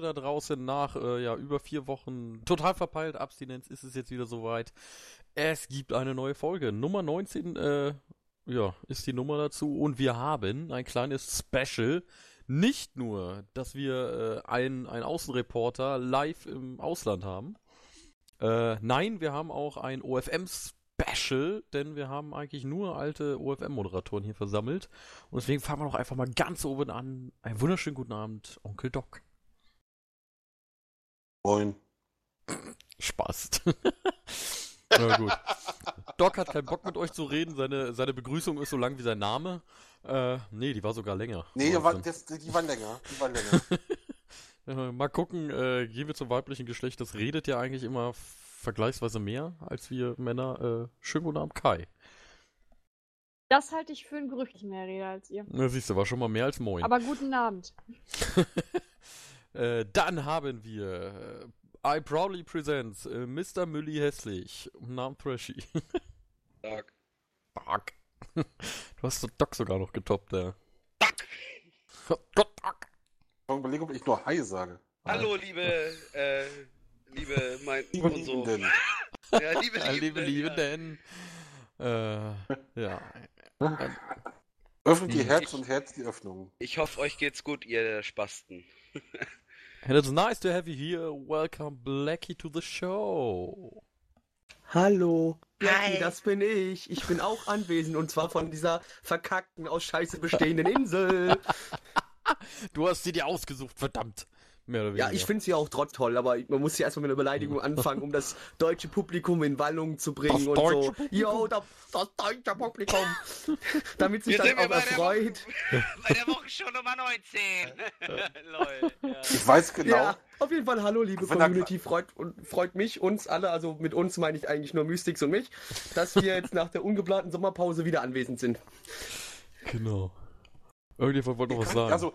Leute da draußen nach äh, ja, über vier Wochen total verpeilt Abstinenz ist es jetzt wieder soweit. Es gibt eine neue Folge. Nummer 19 äh, ja, ist die Nummer dazu und wir haben ein kleines Special. Nicht nur, dass wir äh, einen, einen Außenreporter live im Ausland haben. Äh, nein, wir haben auch ein OFM-Special, denn wir haben eigentlich nur alte OFM-Moderatoren hier versammelt. Und deswegen fangen wir doch einfach mal ganz oben an. Einen wunderschönen guten Abend, Onkel Doc. Moin. Spaß. Na gut. Doc hat keinen Bock mit euch zu reden. Seine, seine Begrüßung ist so lang wie sein Name. Äh, nee, die war sogar länger. Nee, die, war, das, die waren länger. Die waren länger. Mal gucken, äh, gehen wir zum weiblichen Geschlecht. Das redet ja eigentlich immer vergleichsweise mehr als wir Männer. Äh, schönen guten Abend, Kai. Das halte ich für ein Gerücht, ich mehr rede als ihr. Na, siehst du, war schon mal mehr als moin. Aber guten Abend. äh, dann haben wir äh, I proudly presents äh, Mr. Mülli Hässlich. Namen Thrashy. Tag. Doc. Du hast den Doc sogar noch getoppt, der. Doc. Doc. Ich überlege, ob ich nur Hi sage. Hallo, liebe, äh, liebe, mein, Liebe und so. Liebenden. Ja, liebe, Ja, liebe, Liebenden, liebe, ja. denn. Äh, ja. Öffnet die Hm. Herz und Herz die Öffnung. Ich hoffe, euch geht's gut, ihr Spasten. And it's nice to have you here. Welcome, Blackie, to the show. Hallo, Blackie, Hi. das bin ich. Ich bin auch anwesend und zwar von dieser verkackten, aus Scheiße bestehenden Insel. Du hast sie dir ausgesucht, verdammt. Mehr oder weniger. Ja, ich finde sie auch trotz toll, aber man muss ja erstmal mit einer Beleidigung anfangen, um das deutsche Publikum in Wallung zu bringen Das und deutsche so. Publikum? Jo, das, das deutsche Publikum. Damit sich wir auch bei der erfreut. Bei der Wochenshow Nummer 19. Lol. Ja. Ich weiß genau. Ja, auf jeden Fall hallo, liebe Community. Freut, und freut mich, uns alle, also mit uns meine ich eigentlich nur Mystics und mich, dass wir jetzt nach der ungeplanten Sommerpause wieder anwesend sind. Genau. Irgendjemand wollte noch was sagen. Also,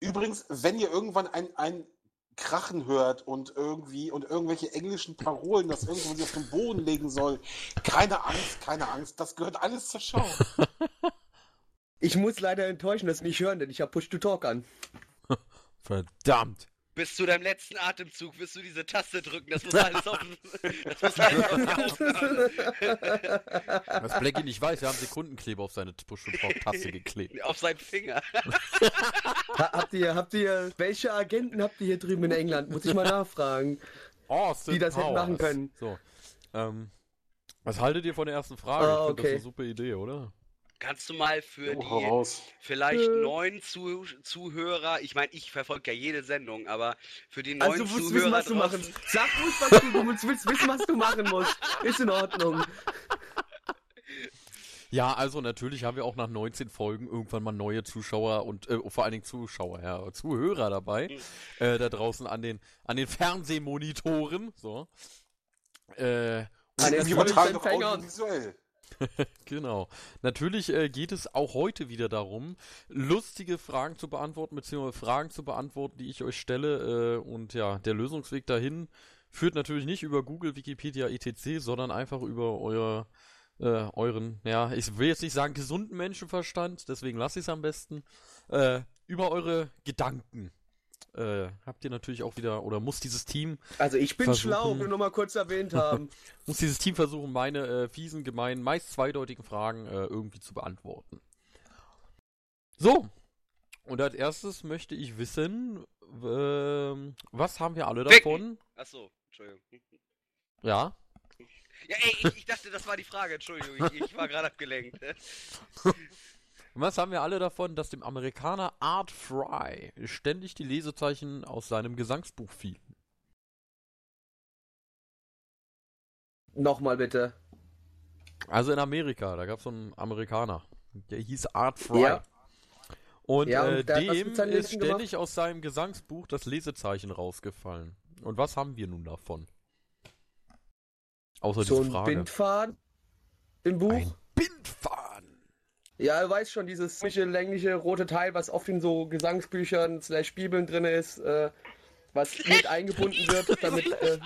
übrigens, wenn ihr irgendwann ein, ein Krachen hört und irgendwie und irgendwelche englischen Parolen, das irgendwo sich auf den Boden legen soll, keine Angst, keine Angst, das gehört alles zur Show. Ich muss leider enttäuschen, dass Sie mich hören, denn ich habe Push to Talk an. Verdammt. Bis zu deinem letzten Atemzug wirst du diese Taste drücken. Das muss alles auf, das muss alles auf. Was Blackie nicht weiß, wir haben Sekundenkleber auf seine Push-to-Talk-Taste geklebt. Auf seinen Finger. Ha habt ihr, habt ihr, welche Agenten habt ihr hier drüben in England? Muss ich mal nachfragen. Austin Die das hätten Powers. machen können. So. Ähm, was haltet ihr von der ersten Frage? Ah, ich finde das okay. eine super Idee, oder? Kannst du mal für Oh, die raus. vielleicht Äh. neuen Zuh Zuhörer, ich meine, ich verfolge ja jede Sendung, aber für die neuen Also Zuhörer wissen, was du machen. Sag ruhig, was du, du musst willst wissen, was du machen musst. Ist in Ordnung. Ja, also natürlich haben wir auch nach 19 Folgen irgendwann mal neue Zuschauer und äh, vor allen Dingen Zuschauer, ja, Zuhörer dabei, Mhm. äh, da draußen an den an den Fernsehmonitoren, so. Äh, An den übertragen doch audiovisuell. Genau. Natürlich äh, geht es auch heute wieder darum, lustige Fragen zu beantworten, beziehungsweise Fragen zu beantworten, die ich euch stelle. Äh, und ja, der Lösungsweg dahin führt natürlich nicht über Google, Wikipedia, etc., sondern einfach über euer, äh, euren, ja, ich will jetzt nicht sagen gesunden Menschenverstand, deswegen lasse ich es am besten, äh, über eure Gedanken. Äh, habt ihr natürlich auch wieder, oder muss dieses Team Also ich bin schlau, wir nur mal kurz erwähnt haben. muss dieses Team versuchen, meine äh, fiesen, gemeinen, meist zweideutigen Fragen äh, irgendwie zu beantworten. So, und als erstes möchte ich wissen, ähm, was haben wir alle davon? Achso, Entschuldigung. Ja, Ja, ey, ich, ich dachte, das war die Frage, Entschuldigung, ich, ich war gerade abgelenkt. und was haben wir alle davon, dass dem Amerikaner Art Fry ständig die Lesezeichen aus seinem Gesangsbuch fielen? Nochmal bitte. Also in Amerika, da gab es so einen Amerikaner, der hieß Art Fry. Ja. Und Ja, und äh, dem ist Lesen ständig aus seinem Gesangsbuch das Lesezeichen rausgefallen. Und was haben wir nun davon? Außer So diese ein Frage. Bindfaden im Buch. Ein. Ja, du weißt schon, dieses komische, längliche, rote Teil, was oft in so Gesangsbüchern slash Bibeln drin ist, äh, was mit eingebunden wird, damit, äh,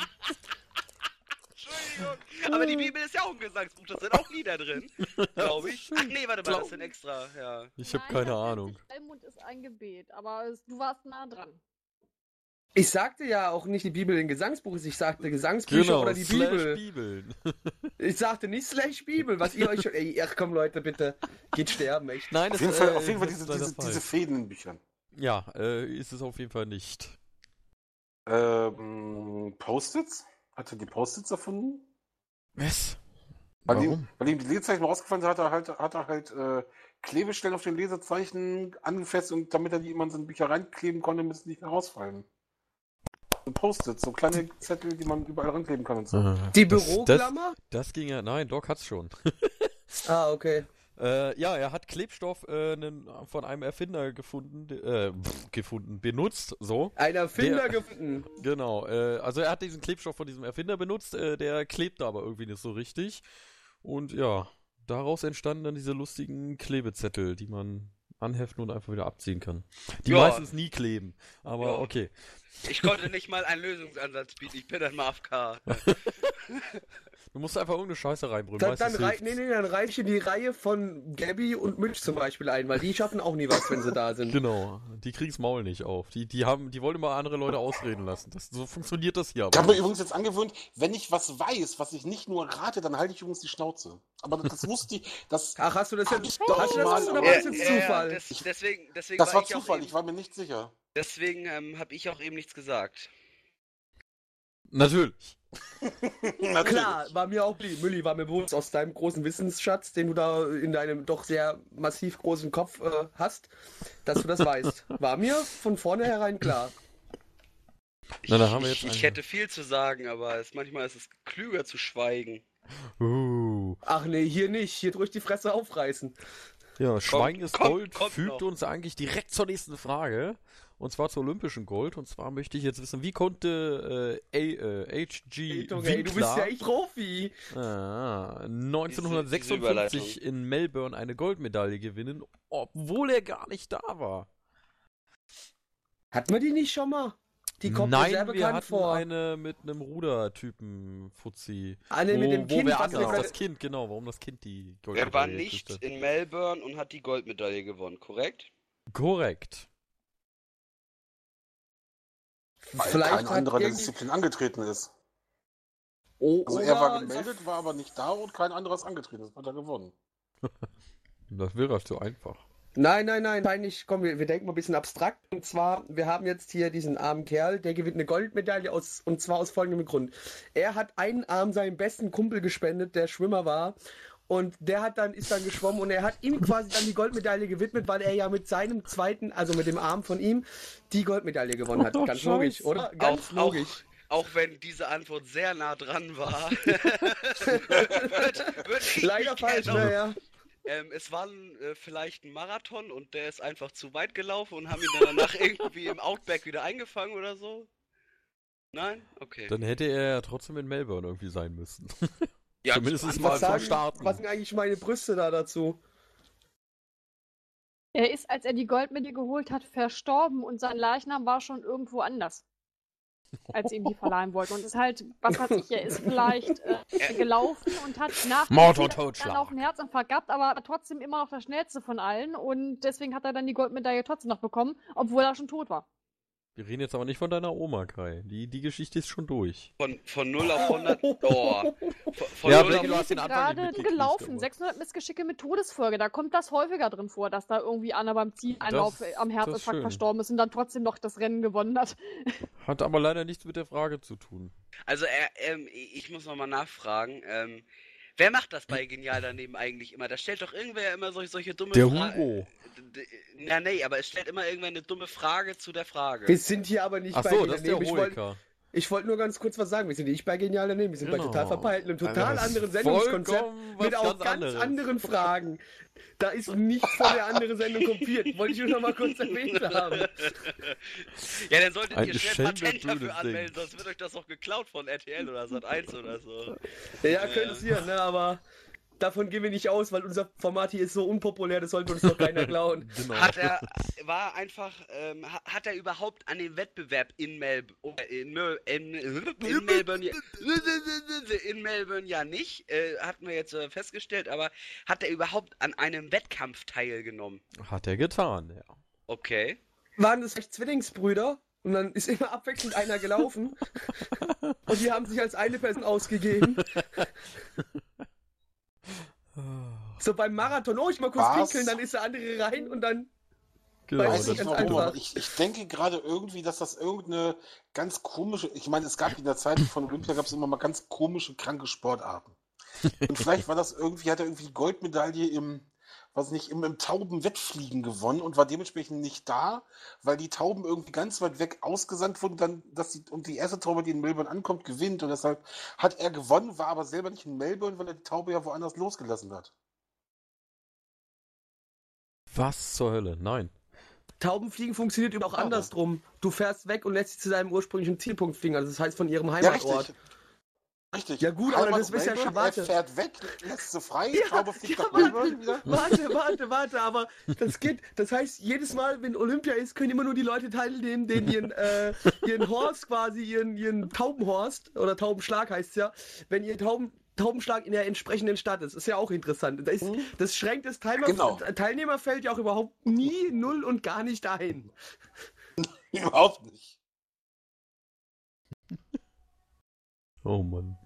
Entschuldigung. Aber die Bibel ist ja auch ein Gesangsbuch, da sind auch Lieder drin, glaube ich. Ach nee, warte mal, das sind extra, ja. Ich habe keine Ahnung. Almund ist ein Gebet, aber du warst nah dran. Ich sagte ja auch nicht die Bibel in Gesangsbuch, ich sagte Gesangsbücher Genau, oder die slash Bibel. Bibeln. Ich sagte nicht slash Bibel, was ihr euch schon. Ey, ach komm Leute, bitte. Geht sterben, echt. Nein, Auf das, jeden Fall, äh, auf jeden Fall diese, ist diese, diese Fäden in Büchern. Ja, äh, ist es auf jeden Fall nicht. Ähm, Post-its? Hat er die Post-its erfunden? Was? Weil ihm, Warum? weil ihm die Lesezeichen rausgefallen sind, hat er halt, hat er halt äh, Klebestellen auf den Lesezeichen angefasst und damit er die immer in seine Bücher reinkleben konnte, müssen die nicht mehr rausfallen. Post-its, so kleine Zettel, die man überall rankleben kann und so. Die das- Büroklammer? Das, das ging ja, nein, Doc hat's schon. Ah, okay. Äh, ja, er hat Klebstoff äh, nen, von einem Erfinder gefunden, de- äh, pff, gefunden, benutzt, so. Ein Erfinder Der- gefunden. Genau. Äh, also er hat diesen Klebstoff von diesem Erfinder benutzt, äh, der klebte aber irgendwie nicht so richtig. Und ja, daraus entstanden dann diese lustigen Klebezettel, die man anheften und einfach wieder abziehen kann. Die Ja. meistens nie kleben. Aber Ja. okay. Ich konnte nicht mal einen Lösungsansatz bieten. Ich bin dann mal AFK. Du musst einfach irgendeine Scheiße reinbrüllen. Dann, dann, rei nee, nee, dann reiche die Reihe von Gabby und Mitch zum Beispiel ein, weil die schaffen auch nie was, wenn sie da sind. Genau, die kriegen's Maul nicht auf. Die, die haben, die wollen immer andere Leute ausreden lassen. Das, so funktioniert das hier Ich aber. habe mir übrigens jetzt angewöhnt, wenn ich was weiß, was ich nicht nur rate, dann halte ich übrigens die Schnauze. Aber das wusste ich, das, Ach, hast du das jetzt, ich doch hast du das oder aber- war das jetzt Zufall? das, deswegen deswegen das war ich Zufall, ich war mir nicht sicher. Deswegen ähm, habe ich auch eben nichts gesagt. Natürlich. Natürlich. Klar, war mir auch lieb. Mülli war mir bewusst aus deinem großen Wissensschatz, den du da in deinem doch sehr massiv großen Kopf äh, hast, dass du das weißt. War mir von vornherein klar. Na, da haben wir ich, jetzt ich eine- hätte viel zu sagen, aber es, manchmal ist es klüger zu schweigen. Uh. Ach nee, hier nicht. Hier durch die Fresse aufreißen. Ja, Schweigen ist kommt- Gold kommt fügt noch. uns eigentlich direkt zur nächsten Frage. Und zwar zur olympischen Gold. Und zwar möchte ich jetzt wissen, wie konnte äh, A, äh, HG Junge, ey, du bist ja Winkler echt Profi. ah, Diese 1956 Überleitung. in Melbourne eine Goldmedaille gewinnen, obwohl er gar nicht da war? Hatten wir die nicht schon mal? Die kommt mir Nein, sehr wir bekannt hatten vor. eine mit einem Rudertypen Fuzzi. Eine wo, mit dem wo Kind, anders, wir- das Kind, genau, warum das Kind die Er war Goldmedaille nicht kriegte. in Melbourne und hat die Goldmedaille gewonnen, korrekt? Korrekt. Weil Vielleicht kein anderer der irgendwie- Disziplin angetreten ist. Oh, Also er war gemeldet, war aber nicht da und kein anderer ist angetreten. Das hat er gewonnen. Das wäre zu einfach. Nein, nein, nein, peinlich. Komm, wir, wir denken mal ein bisschen abstrakt. Und zwar, wir haben jetzt hier diesen armen Kerl, der gewinnt eine Goldmedaille aus, und zwar aus folgendem Grund. Er hat einen Arm seinem besten Kumpel gespendet, der Schwimmer war. Und der hat dann, ist dann geschwommen und er hat ihm quasi dann die Goldmedaille gewidmet, weil er ja mit seinem zweiten, also mit dem Arm von ihm, die Goldmedaille gewonnen hat. Oh, Ganz Scheiße. logisch, oder? Ganz auch, logisch. Auch, auch wenn diese Antwort sehr nah dran war. würd ich Leider falsch, naja. Ähm, es war äh, vielleicht ein Marathon und der ist einfach zu weit gelaufen und haben ihn dann danach irgendwie im Outback wieder eingefangen oder so. Nein? Okay. Dann hätte er ja trotzdem in Melbourne irgendwie sein müssen. ja, zumindest mal sagen, Starten. was sind eigentlich meine Brüste da dazu? Er ist, als er die Goldmedaille geholt hat, verstorben und sein Leichnam war schon irgendwo anders, als ihm die verleihen wollten. Und ist halt, was weiß ich, er ist vielleicht äh, gelaufen und hat nach dem Mord und Totschlag. dann auch einen Herzinfarkt gehabt, aber trotzdem immer noch der schnellste von allen und deswegen hat er dann die Goldmedaille trotzdem noch bekommen, obwohl er schon tot war. Wir reden jetzt aber nicht von deiner Oma, Kai. Die, die Geschichte ist schon durch. Von, von 0 auf 100. Oh. Von, von Ja, 0 Blackie, auf du hast den Anfang gerade gelaufen, aber- 600 Missgeschicke mit Todesfolge, da kommt das häufiger drin vor, dass da irgendwie einer beim Zieleinlauf Das- äh, am Herzinfarkt verstorben ist und dann trotzdem noch das Rennen gewonnen hat. Hat aber leider nichts mit der Frage zu tun. Also, er, ähm, ich muss nochmal nachfragen. Ähm, wer macht das bei Genial daneben eigentlich immer? Da stellt doch irgendwer immer solche, solche dumme Der Fra- Hugo. D- Ja, nee, aber es stellt immer irgendwer eine dumme Frage zu der Frage. Wir sind hier aber nicht Ach bei so, das ist der daneben. Ich wollte nur ganz kurz was sagen. Wir sind nicht bei Genial daneben. Wir sind bei Genau. total verpeilt, einem total ist anderen Sendungskonzept mit auch ganz ganz anderes. anderen Fragen. Da ist nichts von der anderen Sendung kopiert. Wollte ich nur noch mal kurz erwähnt haben. Ja, dann solltet Ein ihr schnell Patent dafür anmelden, Ding. sonst wird euch das auch geklaut von RTL oder Sat1 oder so. Ja, könnte es hier, ne? Aber davon gehen wir nicht aus, weil unser Format hier ist so unpopulär, das sollte uns doch keiner klauen. Genau. Hat er, war einfach, ähm, ha- hat er überhaupt an dem Wettbewerb in Melbourne, in, Mel in, in Melbourne, ja- in Melbourne ja nicht, äh, hatten wir jetzt äh, festgestellt, aber hat er überhaupt an einem Wettkampf teilgenommen? Hat er getan, ja. Okay. Waren das vielleicht Zwillingsbrüder? Und dann ist immer abwechselnd einer gelaufen. und die haben sich als eine Person ausgegeben. So beim Marathon, oh, ich mal kurz Was? pinkeln, dann ist der andere rein und dann. Genau, Weiß ich warum, ich, ich denke gerade irgendwie, dass das irgendeine ganz komische, ich meine, es gab in der Zeit von Olympia gab es immer mal ganz komische, kranke Sportarten. Und vielleicht war das irgendwie, hat er irgendwie die Goldmedaille im, was nicht, im, im Taubenwettfliegen gewonnen und war dementsprechend nicht da, weil die Tauben irgendwie ganz weit weg ausgesandt wurden, dann, dass die, und die erste Taube, die in Melbourne ankommt, gewinnt. Und deshalb hat er gewonnen, war aber selber nicht in Melbourne, weil er die Taube ja woanders losgelassen hat. was zur Hölle? Nein. Taubenfliegen funktioniert auch andersrum. Du fährst weg und lässt sie zu deinem ursprünglichen Zielpunkt fliegen, also das heißt von ihrem Ja, Heimatort. richtig. Richtig. Ja gut, aber das ist ja schon- warte. Er fährt weg, lässt sie frei, Ja, Taube fliegt ja, nach wieder. Warte, warte, warte, aber das geht. Das heißt, jedes Mal, wenn Olympia ist, können immer nur die Leute teilnehmen, denen ihren, äh, ihren Horst quasi, ihren, ihren Taubenhorst oder Taubenschlag heißt es ja, wenn ihr Tauben, Taubenschlag in der entsprechenden Stadt ist. Ist ja auch interessant. Das, ist, das schränkt das Teilnehmer, Genau. Teilnehmerfeld ja auch überhaupt nie, null und gar nicht ein. Überhaupt nicht. Oh Mann.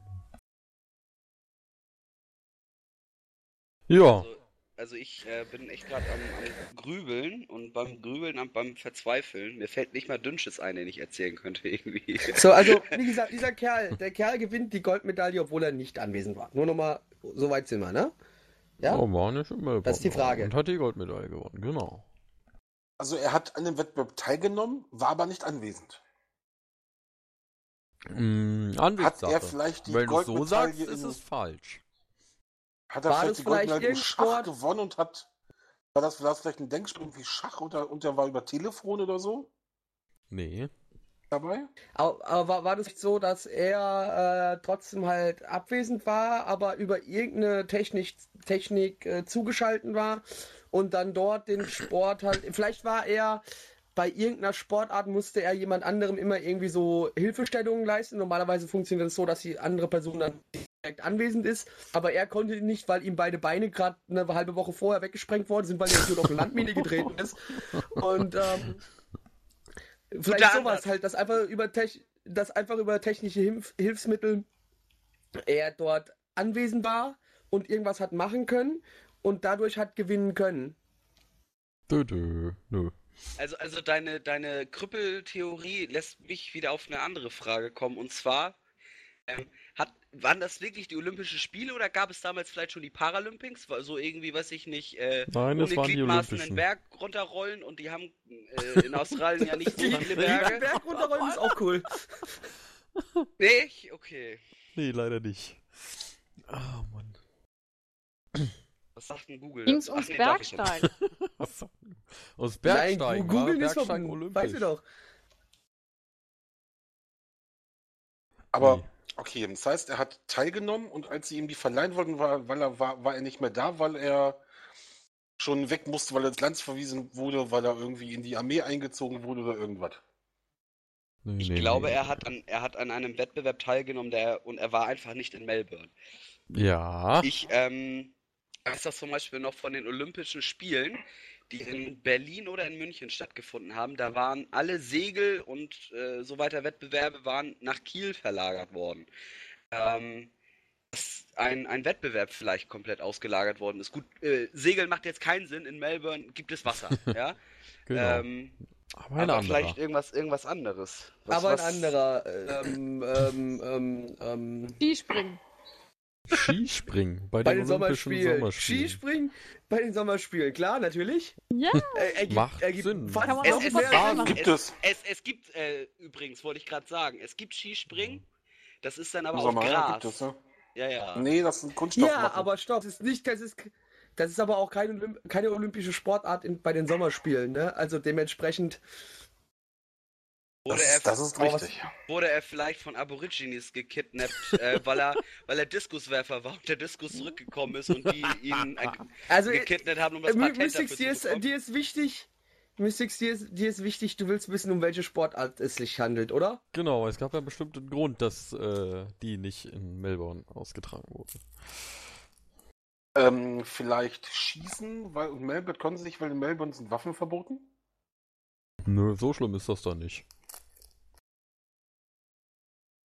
Ja, Also, also ich äh, bin echt gerade am, am Grübeln und beim Grübeln, am, beim Verzweifeln, mir fällt nicht mal Dünnsches ein, den ich erzählen könnte irgendwie. So, also, wie gesagt, dieser Kerl, der Kerl gewinnt die Goldmedaille, obwohl er nicht anwesend war. Nur nochmal, so weit sind wir, ne? Ja? oh, war nicht Melbourne. Das ist die Frage. Und hat die Goldmedaille gewonnen, genau. Also er hat an dem Wettbewerb teilgenommen, war aber nicht anwesend. Mm, Hat er vielleicht die Wenn du so Goldmedaille sagst, ist in- es falsch. Hat er War vielleicht das die vielleicht Goldmedaille im Schach Sport? gewonnen und hat. War das, war das vielleicht ein Denkspiel wie Schach oder, und der war über Telefon oder so Nee. dabei? Aber, aber war, war das nicht so, dass er äh, trotzdem halt abwesend war, aber über irgendeine Technik, Technik äh, zugeschalten war und dann dort den Sport halt. Vielleicht war er bei irgendeiner Sportart musste er jemand anderem immer irgendwie so Hilfestellungen leisten. Normalerweise funktioniert es so, dass die andere Person dann direkt anwesend ist, aber er konnte nicht, weil ihm beide Beine gerade eine halbe Woche vorher weggesprengt worden sind, weil er hier auf eine Landmine getreten ist. Und ähm, vielleicht Guter sowas halt, dass einfach über Tech, dass einfach über technische Hilf Hilfsmittel er dort anwesend war und irgendwas hat machen können und dadurch hat gewinnen können. Dö, dö. Nö. Also, also deine, deine Krüppeltheorie lässt mich wieder auf eine andere Frage kommen. Und zwar, ähm, hat, waren das wirklich die Olympischen Spiele oder gab es damals vielleicht schon die Paralympics? War So irgendwie, weiß ich nicht, äh, Nein, das ohne waren die Gliedmaßen einen. Berg runterrollen und die haben äh, in Australien ja nicht so viele Den Berge. Berg runterrollen ist auch cool. Nee, okay. Nee, leider nicht. Ah, Mann. Was sagt denn Google? Ging's ums Ach nee. Bergsteigen. Was? Aus Bergsteigen Nein, googeln war ist Bergsteigen verboten. olympisch. Weißt du doch. Aber okay, das heißt, er hat teilgenommen und als sie ihm die verleihen wollten, war, weil er war, war er nicht mehr da, weil er schon weg musste, weil er ins Land verwiesen wurde, weil er irgendwie in die Armee eingezogen wurde oder irgendwas. Nee, Ich nee, glaube, nee. er hat an, er hat an einem Wettbewerb teilgenommen, der, und er war einfach nicht in Melbourne. Ja. Ich ähm, weiß das zum Beispiel noch von den Olympischen Spielen, die in Berlin oder in München stattgefunden haben. Da waren alle Segel und äh, so weiter Wettbewerbe waren nach Kiel verlagert worden. Ähm, dass ein, ein Wettbewerb vielleicht komplett ausgelagert worden ist. Gut, äh, Segeln macht jetzt keinen Sinn. In Melbourne gibt es Wasser, ja. genau. Ähm, aber ein aber vielleicht irgendwas, irgendwas anderes. Was- Aber ein was- anderer. Ähm, ähm, ähm, ähm, Skispringen. Skispringen bei, bei den, Sommerspielen. Sommerspielen. Skispringen bei den Sommerspielen. Klar, natürlich. Ja, Äh, ergibt, Macht ergibt Sinn. auch Es, es, es. Gibt es. es, es gibt äh, übrigens, wollte ich gerade sagen, es gibt Skispringen. Das ist dann aber Im auf Sommer, ja, Gras. gibt es, ne? Ja, ja. Nee, das sind Kunststoffmatten. Ja, aber stopp, das ist nicht, das ist, das ist aber auch keine, Olymp keine olympische Sportart in, bei den Sommerspielen, ne? Also dementsprechend. Wurde, das, er, ist- das ist richtig. wurde er vielleicht von Aborigines gekidnappt, äh, weil er, weil er Diskuswerfer war und der Diskus zurückgekommen ist und die ihn äh, Also, gekidnappt haben, um das äh, Patent Mystics, dafür dir zu ist, bekommen. dir ist wichtig, Mystics, dir ist, dir ist wichtig, du willst wissen, um welche Sportart es sich handelt, oder? Genau, es gab ja bestimmt einen Grund, dass äh, die nicht in Melbourne ausgetragen wurde. Ähm, vielleicht schießen, weil in Melbourne konnten sie nicht, weil in Melbourne sind Waffen verboten. Nö, so schlimm ist das doch nicht.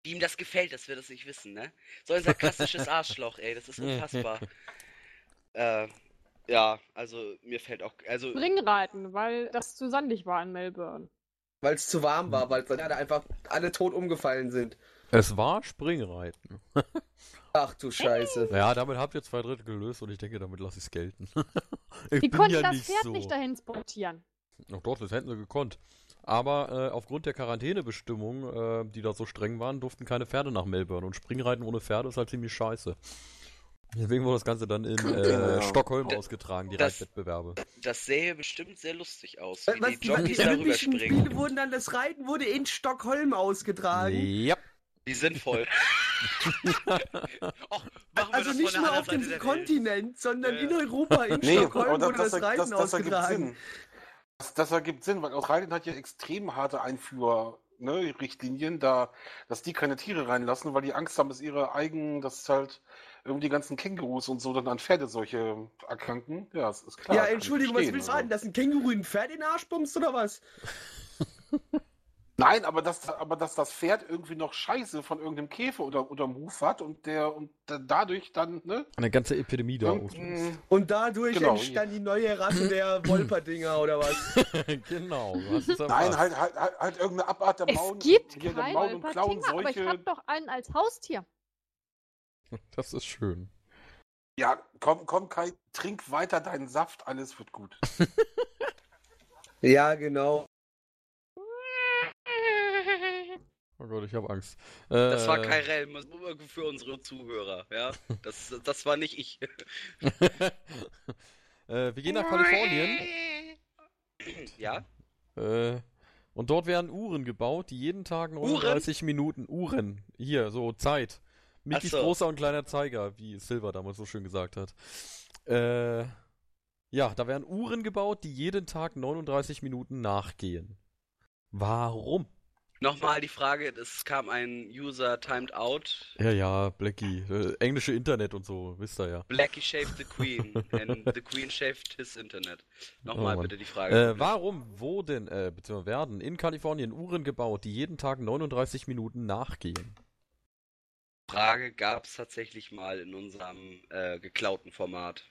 Wie ihm das gefällt, dass wir das nicht wissen, ne? So ein sarkastisches Arschloch, ey, das ist unfassbar. äh, ja, also mir fällt auch, also Springreiten, weil das zu sandig war in Melbourne. Weil es zu warm war, weil dann einfach alle tot umgefallen sind. Es war Springreiten. Ach du Scheiße. Ja, damit habt ihr zwei Drittel gelöst und ich denke, damit lasse ich es gelten. ich Die bin konnten ja das nicht Pferd so. nicht dahin sportieren. Ach doch, das hätten sie gekonnt. Aber äh, aufgrund der Quarantänebestimmungen, äh, die da so streng waren, durften keine Pferde nach Melbourne. Und Springreiten ohne Pferde ist halt ziemlich scheiße. Deswegen wurde das Ganze dann in äh, Ja. Stockholm D- ausgetragen, die das- Reitwettbewerbe. das sähe bestimmt sehr lustig aus, wie was, die die, die Jockeys darüber Olympischen springen. Spiele wurden dann, das Reiten wurde in Stockholm ausgetragen. Ja. Wie sinnvoll. Och, Also das nicht nur auf dem der Welt. Kontinent, sondern Ja, in. Europa, in Nee, Stockholm wurde das, Reiten das, das ausgetragen. Das, das ergibt Sinn, weil Australien hat ja extrem harte Einfuhr-Richtlinien, da, dass die keine Tiere reinlassen, weil die Angst haben, dass ihre eigenen, dass halt irgendwie die ganzen Kängurus und so dann an Pferdeseuche erkranken. Ja, das ist klar. ja, Entschuldigung, was willst du also. sagen? Dass ein Känguru ein Pferd in den Arsch bummst oder was? Nein, aber dass, aber dass das Pferd irgendwie noch Scheiße von irgendeinem Käfer oder, oder Move hat und der und da- dadurch dann, ne? Eine ganze Epidemie da auslöst. irgendein- Und dadurch Genau. entstand die neue Rasse der Wolperdinger oder was? genau, hast es Nein, halt, halt, halt, halt irgendeine Abart der Es Maul, gibt hier kein Maul- und aber ich habe doch einen als Haustier. Das ist schön. Ja, komm, komm, Kai, trink weiter deinen Saft, alles wird gut. ja, genau. Oh Gott, ich habe Angst. Das war Äh, Kai Rell, muss- für unsere Zuhörer, ja. Das, das war nicht ich. äh, wir gehen nach Kalifornien. Ja? Äh, und dort werden Uhren gebaut, die jeden Tag 39 Minuten Uhren. Hier, so Zeit. Mickys so. großer und kleiner Zeiger, wie Silver damals so schön gesagt hat. Äh, ja, da werden Uhren gebaut, die jeden Tag 39 Minuten nachgehen. Warum? Nochmal die Frage, es kam ein User timed out. Ja, ja, Blackie. Äh, englische Internet und so, wisst ihr ja. Blackie shaved the Queen and the Queen shaved his Internet. Nochmal Oh bitte die Frage. Äh, warum wurden, äh, beziehungsweise werden in Kalifornien Uhren gebaut, die jeden Tag 39 Minuten nachgehen? Frage gab es tatsächlich mal in unserem äh, geklauten Format.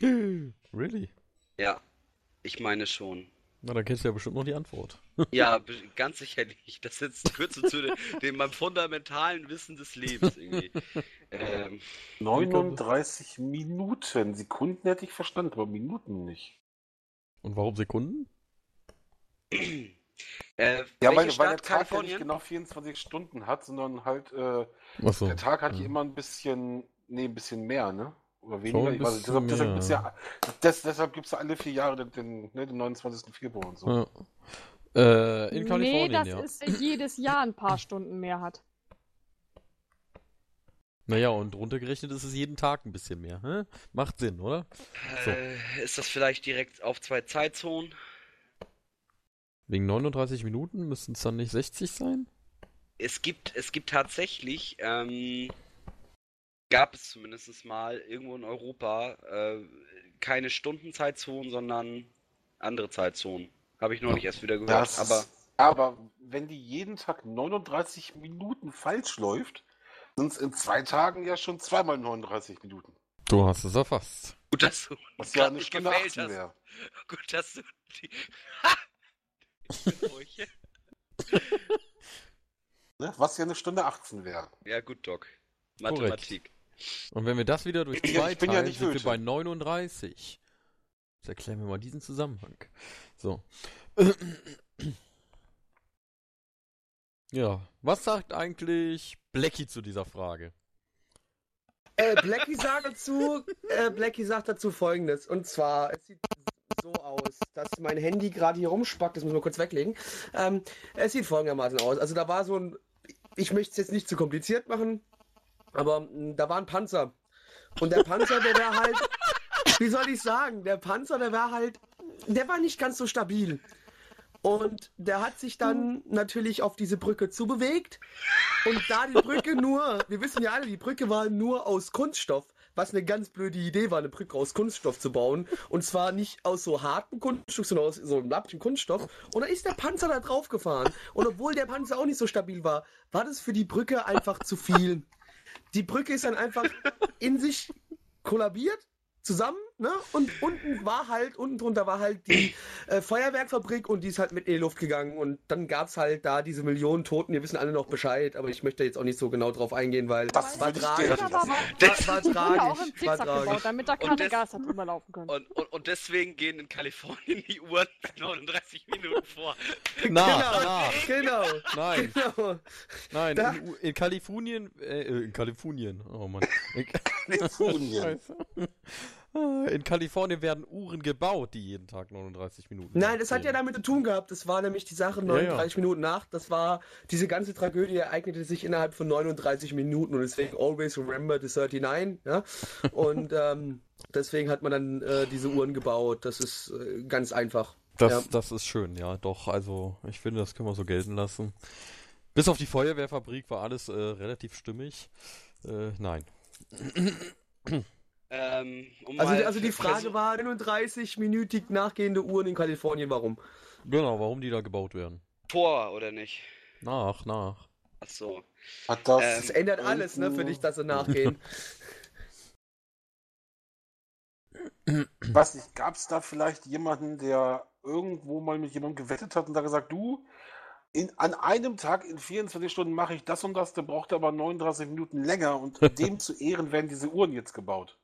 Really? Ja, ich meine schon. Na, dann kennst du ja bestimmt noch die Antwort. Ja, ganz sicherlich. Das jetzt gehört so zu de, dem meinem fundamentalen Wissen des Lebens irgendwie. Ähm, 39 Minuten. Sekunden hätte ich verstanden, aber Minuten nicht. Und warum Sekunden? äh, Ja, weil, weil der Tag ja nicht genau 24 Stunden hat, sondern halt, äh, Achso. der Tag hat ja ja. immer ein bisschen, nee, ein bisschen mehr, ne? Oder weniger? Ich weiß Deshalb, deshalb mehr. gibt's ja, des, deshalb gibt's alle vier Jahre den, den, ne, den 29. Februar und so. Ja. Äh, in nee, Kalifornien, das ja. ist jedes Jahr ein paar Stunden mehr hat. Naja, und runtergerechnet ist es jeden Tag ein bisschen mehr. Hä? Macht Sinn, oder? So. Äh, ist das vielleicht direkt auf zwei Zeitzonen? Wegen 39 Minuten müssten es dann nicht 60 sein? Es gibt, es gibt tatsächlich, ähm, gab es zumindest mal irgendwo in Europa äh, keine Stundenzeitzonen, sondern andere Zeitzonen. Habe ich noch nicht erst wieder gehört. Das, aber aber wenn die jeden Tag 39 Minuten falsch läuft, sind es in zwei Tagen ja schon zweimal 39 Minuten. Du hast es erfasst. gut, dass du Was ja eine nicht Stunde gefailt 18 hast. wäre. Gut, dass du die. Ne? Was ja eine Stunde 18 wäre. ja, gut, Doc. Mathematik. Und wenn wir das wieder durch Ich bin ja- zwei ich bin ja teilen, nicht sind wir bei 39. Jetzt erklären wir mal diesen Zusammenhang. So. Ja, was sagt eigentlich Blackie zu dieser Frage? Äh, Blackie sagt dazu, äh, Blackie sagt dazu folgendes. Und zwar, es sieht so aus, dass mein Handy gerade hier rumspackt, das muss man kurz weglegen. Ähm, es sieht folgendermaßen aus. Also da war so ein, ich möchte es jetzt nicht zu kompliziert machen, aber mh, da war ein Panzer. Und der Panzer, der wäre halt, wie soll ich sagen, der Panzer, der war halt, der war nicht ganz so stabil. Und der hat sich dann natürlich auf diese Brücke zubewegt. Und da die Brücke nur, wir wissen ja alle, die Brücke war nur aus Kunststoff. was eine ganz blöde Idee war, eine Brücke aus Kunststoff zu bauen. Und zwar nicht aus so hartem Kunststoff, sondern aus so einem lappchen Kunststoff. Und da ist der Panzer da drauf gefahren. Und obwohl der Panzer auch nicht so stabil war, war das für die Brücke einfach zu viel. Die Brücke ist dann einfach in sich kollabiert zusammen, ne? Und unten war halt, unten drunter war halt die äh, Feuerwerkfabrik und die ist halt mit in die Luft gegangen. Und dann gab's halt da diese Millionen Toten, wir wissen alle noch Bescheid, aber ich möchte jetzt auch nicht so genau drauf eingehen, weil Das war tragisch. war, Das war wurde auch im tragisch. War gebaut, tragisch. damit da Und keine Gas hat drüber laufen können. Und, und, und deswegen gehen in Kalifornien die Uhren 39 Minuten vor. Na, Genau, na, nein, genau. nein, Da- in, in Kalifornien, äh, äh, in Kalifornien, oh Mann. In, Kalifornien. In Kalifornien werden Uhren gebaut, die jeden Tag 39 Minuten. Nein, das hat ja damit zu tun gehabt. Das war nämlich die Sache Ja, 39 Minuten nach. Das war, diese ganze Tragödie ereignete sich innerhalb von 39 Minuten und deswegen always remember the 39. Ja? Und ähm, deswegen hat man dann äh, diese Uhren gebaut. Das ist äh, ganz einfach. Das, Ja. das ist schön, ja, doch. Also, ich finde, das können wir so gelten lassen. Bis auf die Feuerwehrfabrik war alles äh, relativ stimmig. Äh, nein. Ähm, um Also, mal also die Frage war 39-minütig nachgehende Uhren in Kalifornien. Warum? Genau, warum die da gebaut werden. vor oder nicht? Nach, nach. Ach so. Hat das, Ähm, Das ändert alles, ne, für dich, dass sie nachgehen. weiß nicht, gab es da vielleicht jemanden, der irgendwo mal mit jemandem gewettet hat und da gesagt, du, in, an einem Tag in 24 Stunden mache ich das und das, der braucht aber 39 Minuten länger und dem zu Ehren werden diese Uhren jetzt gebaut.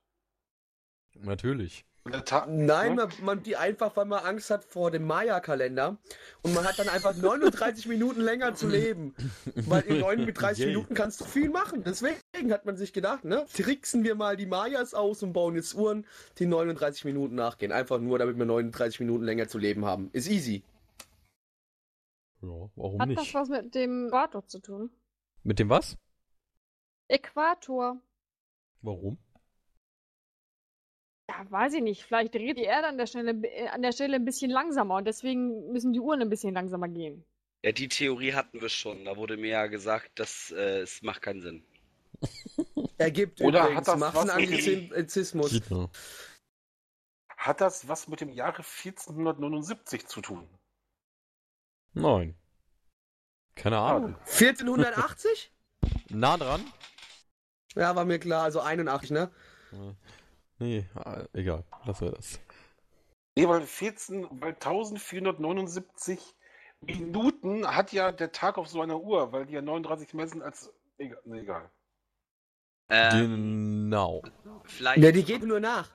Natürlich. Nein, ne? man, man die einfach, weil man Angst hat vor dem Maya-Kalender und man hat dann einfach 39 Minuten länger zu leben. Weil in 39 Yay. Minuten kannst du viel machen. Deswegen hat man sich gedacht, ne, tricksen wir mal die Mayas aus und bauen jetzt Uhren, die 39 Minuten nachgehen. Einfach nur, damit wir 39 Minuten länger zu leben haben. Ist easy. Ja, warum Hat das nicht? was mit dem Äquator zu tun? Mit dem was? Äquator. Warum? Ja, weiß ich nicht. Vielleicht dreht die Erde an der, Stelle, äh, an der Stelle ein bisschen langsamer und deswegen müssen die Uhren ein bisschen langsamer gehen. Ja, die Theorie hatten wir schon. Da wurde mir ja gesagt, dass äh, es macht keinen Sinn. Ergibt Oder hat übrigens das was mit- Massenanglizismus. Ja. Hat das was mit dem Jahre 1479 zu tun? Nein. Keine Ahnung. 1480? Nah dran? Ja, war mir klar. Also 81, ne? Ja. Nee, ah, egal. Lassen wir das. Nee, weil 14, weil 1479 Minuten hat ja der Tag auf so einer Uhr, weil die ja 39 mehr sind als. Egal. Nee, egal. Ähm, Genau. vielleicht, Ja, die geht nur nach.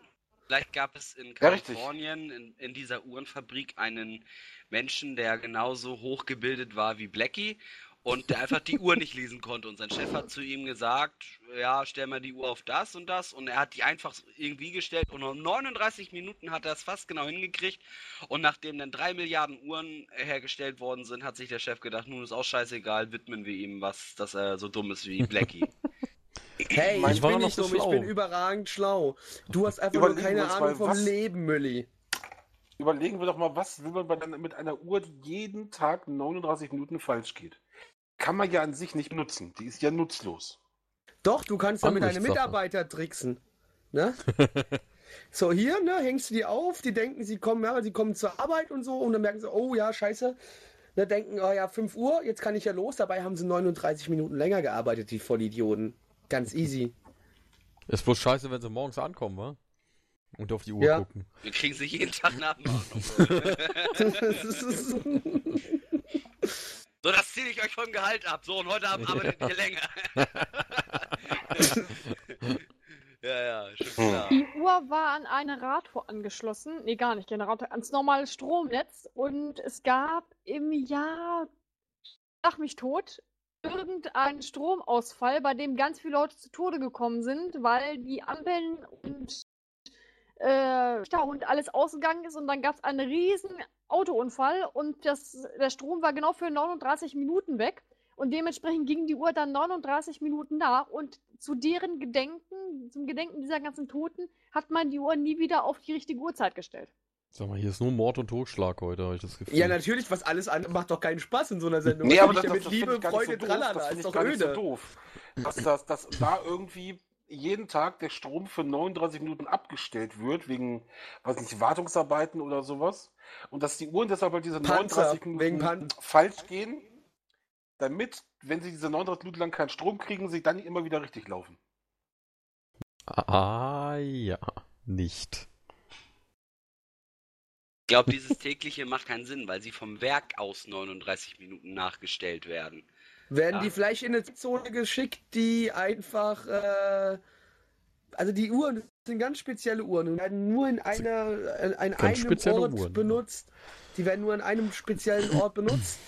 vielleicht gab es in Ja. Kalifornien, in, in dieser Uhrenfabrik, einen Menschen, der genauso hochgebildet war wie Blackie und der einfach die Uhr nicht lesen konnte. Und sein Chef hat zu ihm gesagt, ja, stell mal die Uhr auf das und das. Und er hat die einfach irgendwie gestellt. Und um 39 Minuten hat er es fast genau hingekriegt. Und nachdem dann drei Milliarden Uhren hergestellt worden sind, hat sich der Chef gedacht, nun ist auch scheißegal, widmen wir ihm was, dass er so dumm ist wie Blackie. Hey, ich Ich war bin nicht so dumm, ich schlau. bin überragend schlau. Du hast einfach nur Überlegen keine wir uns Ahnung mal, vom was- Leben, Mülli. Überlegen wir doch mal, was will man bei einer, mit einer Uhr, die jeden Tag 39 Minuten falsch geht? Kann man ja an sich nicht nutzen. Die ist ja nutzlos. Doch, du kannst damit deine. Mitarbeiter tricksen. Ne? so, hier, ne, hängst du die auf, die denken, sie kommen, ja, sie kommen zur Arbeit und so, und dann merken sie, oh ja, scheiße. Ne, denken, oh ja, 5 Uhr, jetzt kann ich ja los. Dabei haben sie 39 Minuten länger gearbeitet, die Vollidioten. Ganz easy. Ist bloß scheiße, wenn sie morgens ankommen, wa? Und auf die Uhr Ja. gucken. Wir kriegen sie jeden Tag nach. So, das ziehe ich euch vom Gehalt ab. So, und heute Abend arbeitet ihr länger. ja, ja, schon klar. Die Uhr war an eine Radtour angeschlossen. Nee, gar nicht, Generator, ans normale Stromnetz. Und es gab im Jahr, sag mich tot, irgendeinen Stromausfall, bei dem ganz viele Leute zu Tode gekommen sind, weil die Ampeln und äh, und alles ausgegangen ist und dann gab es einen riesen Autounfall und das, der Strom war genau für 39 Minuten weg und dementsprechend ging die Uhr dann 39 Minuten nach und zu deren Gedenken, zum Gedenken dieser ganzen Toten, hat man die Uhr nie wieder auf die richtige Uhrzeit gestellt. Sag mal, hier ist nur Mord und Totschlag heute, habe ich das Gefühl. ja, natürlich, was alles an macht doch keinen Spaß in so einer Sendung. Nee, Was aber das, ich das, das Liebe, ich gar nicht so Freude, doof. tralala, Das ist doch gar nicht so öde. doof. Dass, dass, dass da irgendwie jeden Tag der Strom für 39 Minuten abgestellt wird, wegen, weiß nicht, Wartungsarbeiten oder sowas. Und dass die Uhren deshalb halt diese Panzer, 39 Minuten wegen Pan- falsch gehen, damit, wenn sie diese 39 Minuten lang keinen Strom kriegen, sie dann immer wieder richtig laufen. Ah, ja. Nicht. Ich glaube, dieses tägliche macht keinen Sinn, weil sie vom Werk aus 39 Minuten nachgestellt werden. Werden Ja. die vielleicht in eine Zone geschickt, die einfach, äh, also die Uhren sind ganz spezielle Uhren und werden nur in einer, in, Ganz einem Ort Uhren. benutzt. Die werden nur an einem speziellen Ort benutzt.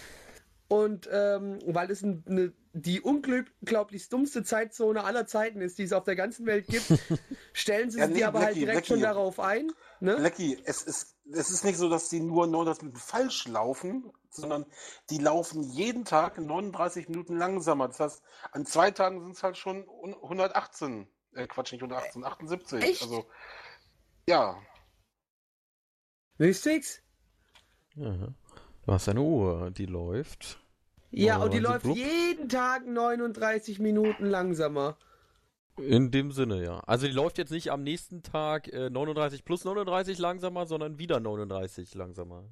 Und ähm, weil es ein, eine, die unglaublich dummste Zeitzone aller Zeiten ist, die es auf der ganzen Welt gibt, stellen sie Ja, sich nee, die aber halt Blackie, direkt schon Blackie. darauf ein. Ne? Lecky, es ist, es ist nicht so, dass die nur 39 Minuten falsch laufen, sondern die laufen jeden Tag 39 Minuten langsamer. Das heißt, an zwei Tagen sind es halt schon 118. Äh, Quatsch, nicht 118, 78. Echt? Also, ja. Mystics? Ja. Du hast eine Uhr, die läuft. Ja, und die läuft blub. jeden Tag 39 Minuten langsamer. In dem Sinne, ja. Also die läuft jetzt nicht am nächsten Tag äh, 39 plus 39 langsamer, sondern wieder 39 langsamer.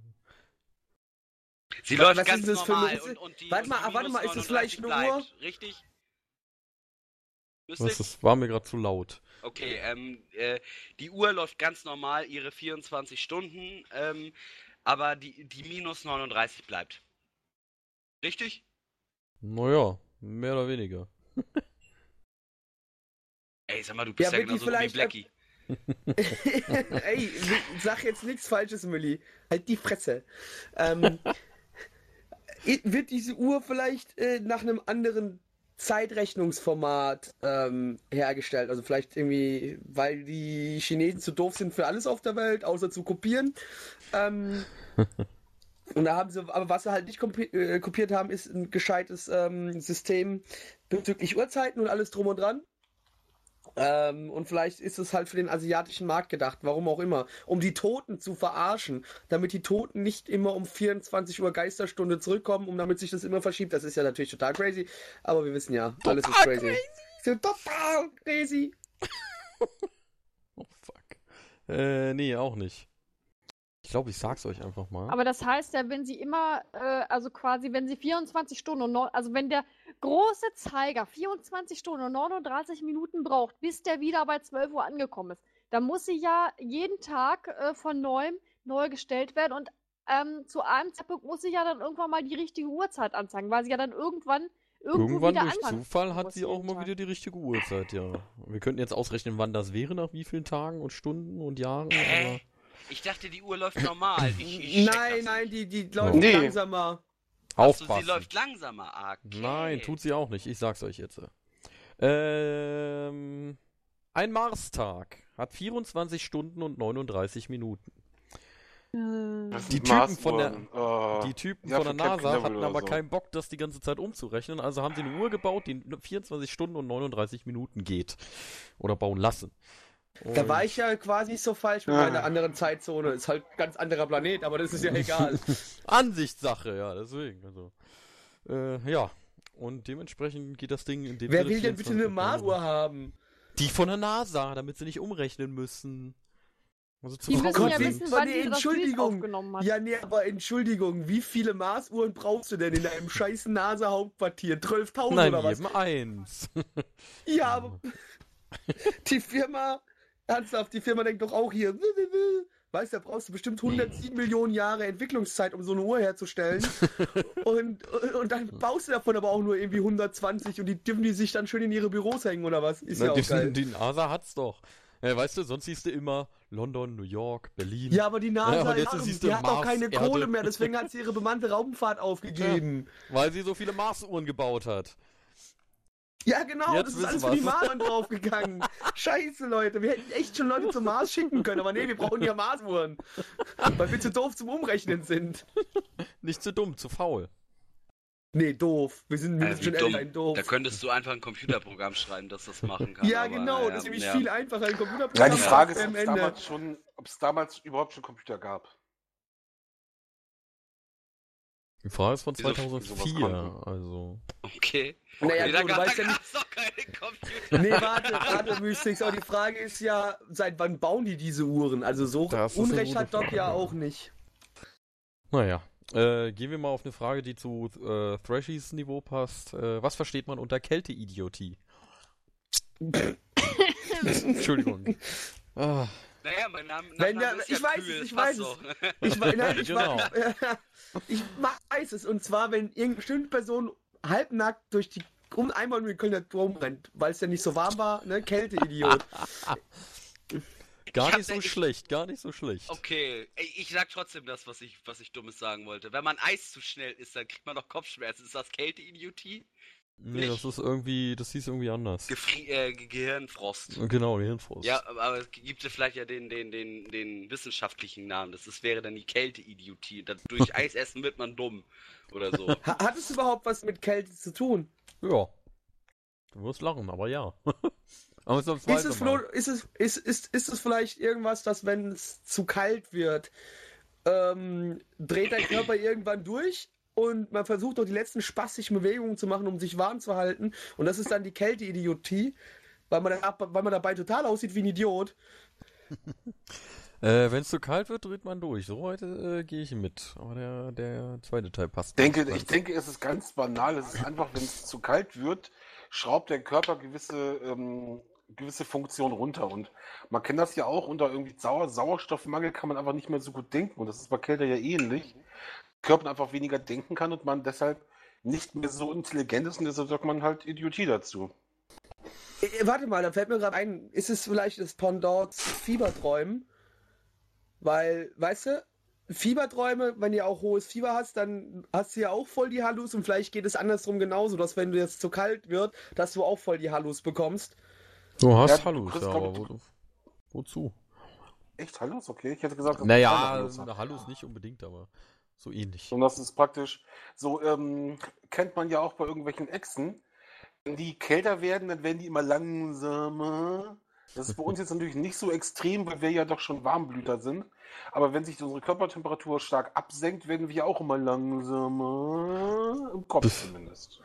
Sie Was- läuft was ganz ist das für eine normal und, und die Warte und mal, ah, warte mal, ist das 39 vielleicht eine Uhr? Richtig? Was, das war mir gerade zu laut. Okay, ähm, äh, die Uhr läuft ganz normal ihre 24 Stunden, ähm, aber die, die minus 39 bleibt. Richtig? Naja, mehr oder weniger. Ey, sag mal, du bist Ja, ja, genauso wie vielleicht, Blackie. Ey, sag jetzt nichts Falsches, Mülli. Halt die Fresse. Ähm, wird diese Uhr vielleicht äh, nach einem anderen Zeitrechnungsformat ähm, hergestellt? Also vielleicht irgendwie, weil die Chinesen zu doof sind für alles auf der Welt, außer zu kopieren. Ähm, und da haben sie, aber was sie halt nicht kopi äh, kopiert haben, ist ein gescheites ähm, System bezüglich Uhrzeiten und alles drum und dran. Ähm, und vielleicht ist es halt für den asiatischen Markt gedacht, warum auch immer, um die Toten zu verarschen, damit die Toten nicht immer um 24 Uhr Geisterstunde zurückkommen, um damit sich das immer verschiebt. Das ist ja natürlich total crazy, aber wir wissen ja, alles ist crazy. So total crazy. Oh fuck. Äh, nee, auch nicht. Ich glaube, ich sag's euch einfach mal. Aber das heißt ja, wenn sie immer, äh, also quasi, wenn sie 24 Stunden und neun, also wenn der große Zeiger 24 Stunden und 39 Minuten braucht, bis der wieder bei 12 Uhr angekommen ist, dann muss sie ja jeden Tag äh, von neuem neu gestellt werden und ähm, zu einem Zeitpunkt muss sie ja dann irgendwann mal die richtige Uhrzeit anzeigen, weil sie ja dann irgendwann irgendwo Irgendwann durch Zufall hat sie auch mal Tag. wieder die richtige Uhrzeit, ja. Wir könnten jetzt ausrechnen, wann das wäre, nach wie vielen Tagen und Stunden und Jahren. Hä? Ich dachte, die Uhr läuft normal. Ich, ich Nein, nein, die, die läuft Nee. langsamer. Aber Achso, aufpassen. sie läuft langsamer. Ah, Okay. Nein, tut sie auch nicht. Ich sag's euch jetzt. Ähm, ein Marstag hat 24 Stunden und 39 Minuten. Äh, Die Typen von der-. Äh, Die Typen ja, von der NASA hatten aber so. keinen Bock, das die ganze Zeit umzurechnen. Also haben sie eine Uhr gebaut, die 24 Stunden und 39 Minuten geht. Oder bauen lassen. Da Und- war ich ja quasi nicht so falsch mit Ah. meiner anderen Zeitzone. Ist halt ein ganz anderer Planet, aber das ist ja egal. Ansichtssache, ja, deswegen. Also, äh, ja. Und dementsprechend geht das Ding in dem Wer will denn bitte 24 eine Marsuhr haben? Die von der NASA, damit sie nicht umrechnen müssen. Also zu die müssen ja wissen, wann nee, Entschuldigung. aufgenommen hat. Ja, nee, aber Entschuldigung, wie viele Marsuhren brauchst du denn in einem scheiß NASA-Hauptquartier? 12.000 Nein, oder was? jedem eins. Ja, aber die Firma, ernsthaft, die Firma denkt doch auch hier, weißt du, da brauchst du bestimmt 107 Millionen Jahre Entwicklungszeit, um so eine Uhr herzustellen. und, und dann baust du davon aber auch nur irgendwie 120 und die dürfen die sich dann schön in ihre Büros hängen oder was? Ist ja Na, auch die, geil. die NASA hat's doch. Ja, weißt du, sonst siehst du immer London, New York, Berlin. Ja, aber die Ja, NASA, ja, siehst die hat auch keine. Kohle mehr, deswegen hat sie ihre bemannte Raumfahrt aufgegeben. Weil sie so viele Marsuhren gebaut hat. Ja, genau, Jetzt das ist alles für die. Marsuhren draufgegangen. Scheiße, Leute, wir hätten echt schon Leute zum Mars schicken können, aber nee, wir brauchen ja Marsuhren. Weil wir zu doof zum Umrechnen sind. Nicht zu dumm, zu faul. Nee, doof. Wir sind, wir Äh, sind schon dumm. doof. Da könntest du einfach ein Computerprogramm schreiben, das das machen kann. ja, aber, genau, ja, das ist nämlich ja. viel einfacher, ein Ja, Computerprogramm. die Frage ist, ob es damals schon, ob es damals überhaupt schon Computer gab. Die Frage ist von Wieso- wieso was 2004, konnten? also. Okay. Naja, Nee, da du, du gab weißt ja nicht. es doch keine Computer. Nee, warte, warte, Mystics. Aber die Frage ist ja, seit wann bauen die diese Uhren? Also so Unrecht hat Doc Frage. ja auch nicht. Naja. Äh, gehen wir mal auf eine Frage, die zu äh, Thrashies Niveau passt. Äh, was versteht man unter Kälteidiotie? Entschuldigung. Ah, Naja, mein Name, Wenn der- ist ja ich weiß kühl, es, ich weiß doch. Ich, wei- nein, ich, Genau. ich weiß es. Und zwar, wenn irgendeine bestimmte Person halbnackt durch die um einmal den Kölner Dom rennt, weil es ja nicht so warm war, ne? Kälteidiot. gar nicht so ne- ich- schlecht, gar nicht so schlecht. Okay, ey, ich sag trotzdem das, was ich, was ich Dummes sagen wollte. Wenn man Eis zu schnell isst, dann kriegt man doch Kopfschmerzen. Ist das Kälteidiotie? Nee, das ist irgendwie, das hieß irgendwie anders. Gefri äh, Ge- Gehirnfrost. Genau, Gehirnfrost. Ja, aber es gibt ja vielleicht ja den, den, den, den wissenschaftlichen Namen. Das ist, wäre dann die Kälteidiotie. Durch Eis essen wird man dumm. Oder so. Ha hat es überhaupt was mit Kälte zu tun? Ja. Du wirst lachen, aber ja. aber sonst Ist es, ist, es, ist, ist, ist es vielleicht irgendwas, dass wenn es zu kalt wird, ähm, dreht der Körper irgendwann durch und man versucht noch die letzten spastischen Bewegungen zu machen, um sich warm zu halten und das ist dann die Kälteidiotie, weil man, dann, weil man dabei total aussieht wie ein Idiot. Äh, wenn es zu kalt wird, dreht man durch. So heute äh, gehe ich mit. Aber der, der zweite Teil passt. Ich denke, nicht. ich denke, es ist ganz banal. Es ist einfach, wenn es zu kalt wird, schraubt der Körper gewisse, ähm, gewisse Funktionen runter. Und man kennt das ja auch, unter irgendwie Sauer Sauerstoffmangel kann man einfach nicht mehr so gut denken. Und das ist bei Kälte ja ähnlich. Körper einfach weniger denken kann und man deshalb nicht mehr so intelligent ist und deshalb sagt man halt Idiotie dazu. Äh, warte mal, da fällt mir gerade ein, ist es vielleicht das Pendant zu Fieberträumen? Weil, weißt du, Fieberträume, wenn du auch hohes Fieber hast, dann hast du ja auch voll die Hallus und vielleicht geht es andersrum genauso, dass wenn du jetzt zu kalt wird, dass du auch voll die Hallus bekommst. Du hast Ja, Hallus, ja, aber ich, wo, wozu? Echt Hallus? Okay, ich hätte gesagt, dass Naja, Hallus Hallus nicht unbedingt, aber so ähnlich. Und das ist praktisch, so ähm, kennt man ja auch bei irgendwelchen Echsen. Wenn die kälter werden, dann werden die immer langsamer. Das ist bei uns jetzt natürlich nicht so extrem, weil wir ja doch schon Warmblüter sind. Aber wenn sich unsere Körpertemperatur stark absenkt, werden wir auch immer langsamer. Im Kopf zumindest.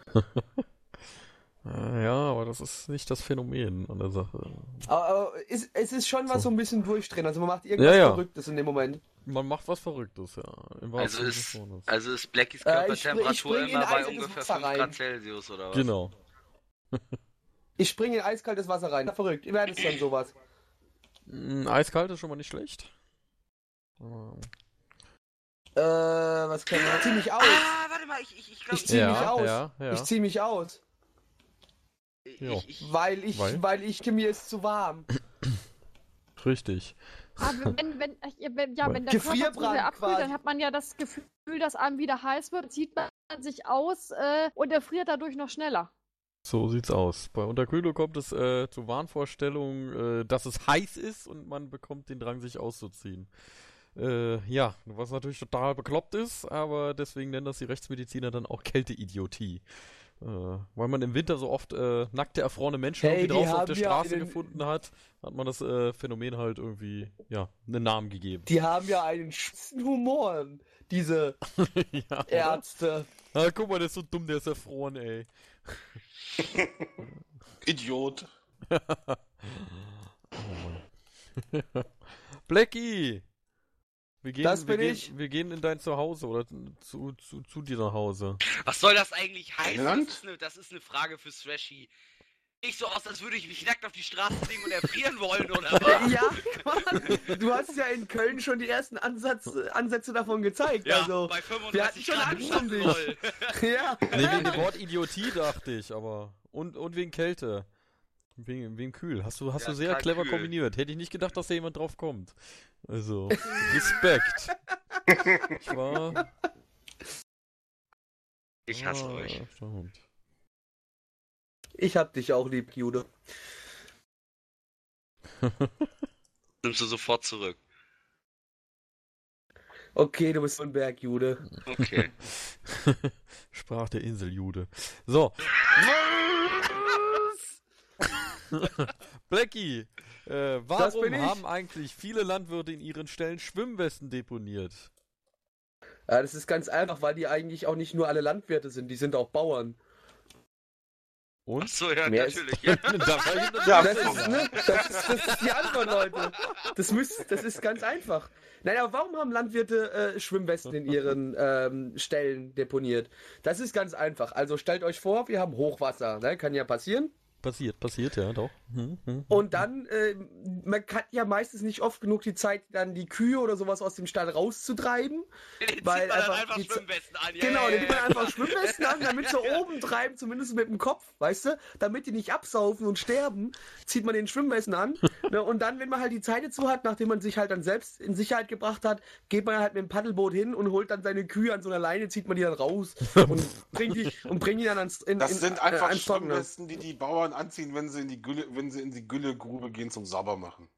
Äh, ja, aber das ist nicht das Phänomen an der Sache. Aber, aber es, es ist schon was So. so ein bisschen durchdrehen, also man macht irgendwas Ja, ja. Verrücktes in dem Moment. Man macht was Verrücktes, ja. Im Also ist, also ist Blackies Äh, ich spring- Körpertemperatur ich spring in immer bei ungefähr Wasser 5 rein. Grad Celsius oder was? Genau. Ich springe in eiskaltes Wasser rein. Verrückt, ihr werdet dann sowas. Mm, Eiskalt ist schon mal nicht schlecht. Aber- Äh, was kann ich? Ich zieh mich aus. Ah, warte mal, ich, ich, ich glaube, Ich zieh mich ja, aus. ja, ja. Ich zieh mich aus. ich, ich, Weil ich, Weil? weil, ich, mir ist zu warm. Richtig. Aber wenn, wenn, äh, wenn, ja, wenn der Körper zu Gefrierbrand sehr abkühlt, dann hat man ja das Gefühl, dass einem wieder heiß wird, zieht man sich aus äh, und er friert dadurch noch schneller. So sieht's aus. Bei Unterkühlung kommt es äh, zu Wahnvorstellungen, äh, dass es heiß ist und man bekommt den Drang, sich auszuziehen. Äh, ja, was natürlich total bekloppt ist, aber deswegen nennen das die Rechtsmediziner dann auch Kälteidiotie. Äh, weil man im Winter so oft äh, nackte, erfrorene Menschen Hey, irgendwie draußen auf der Straße einen- gefunden hat, hat man das äh, Phänomen halt irgendwie, ja, einen Namen gegeben. Die haben ja einen spitzen Humor, diese ja? Ärzte. Ah, guck mal, der ist so dumm, der ist erfroren, ey. Idiot. Oh Mann. Blackie! Wir gehen, Das wir bin gehen, ich. Wir gehen in dein Zuhause oder zu, zu, zu dir nach Hause. was soll das eigentlich heißen? Das ist, eine, das ist eine Frage für Thrashy. Nicht so aus, als würde ich mich nackt auf die Straße legen und erfrieren wollen, oder was? Ja, Mann, du hast ja in Köln schon die ersten Ansatz, Ansätze davon gezeigt. Ja, also, bei wir hatten 35 schon Grad Angst um dich. Ja. Nee, wegen dem Wort Idiotie dachte ich, aber. Und, und wegen Kälte. Wegen, wegen kühl. Hast du, hast Ja, du sehr clever kühl. kombiniert. Hätte ich nicht gedacht, dass da jemand drauf kommt. Also, Respekt. Ich war. Ich hasse war euch. erstaunt. Ich hab dich auch lieb, Jude. Nimmst du sofort zurück. Okay, du bist so ein Bergjude. Okay. Sprach der Inseljude. So. Blackie, äh, warum haben eigentlich viele Landwirte in ihren Ställen Schwimmwesten deponiert? Ja, das ist ganz einfach, weil die eigentlich auch nicht nur alle Landwirte sind, die sind auch Bauern. Und? Achso, ja, Mehr natürlich. Ja, Das ist, ne, das, ist, das ist die Antwort, Leute. Das, müsst, das ist ganz einfach. Nein, aber warum haben Landwirte äh, Schwimmwesten in ihren ähm, Ställen deponiert? Das ist ganz einfach. Also stellt euch vor, wir haben Hochwasser. Ne? Kann ja passieren. Passiert, passiert, ja, doch. Hm, hm. Und dann, äh, man hat ja meistens nicht oft genug die Zeit, dann die Kühe oder sowas aus dem Stall rauszutreiben. Den Weil zieht man dann einfach einfach Schwimmwesten an. Ja, Genau, ja, dann gibt man ja. einfach Schwimmwesten an, damit sie oben treiben, zumindest mit dem Kopf, weißt du? Damit die nicht absaufen und sterben, zieht man den Schwimmwesten an. Ne? Und dann, wenn man halt die Zeit dazu hat, nachdem man sich halt dann selbst in Sicherheit gebracht hat, geht man halt mit dem Paddelboot hin und holt dann seine Kühe an so einer Leine, zieht man die dann raus und bringt die, und bringt die dann ans, in, Das in, sind äh, einfach Trockene. Schwimmwesten, die die Bauern anziehen, wenn sie in die Gülle, wenn sie in die Güllegrube gehen zum Saubermachen.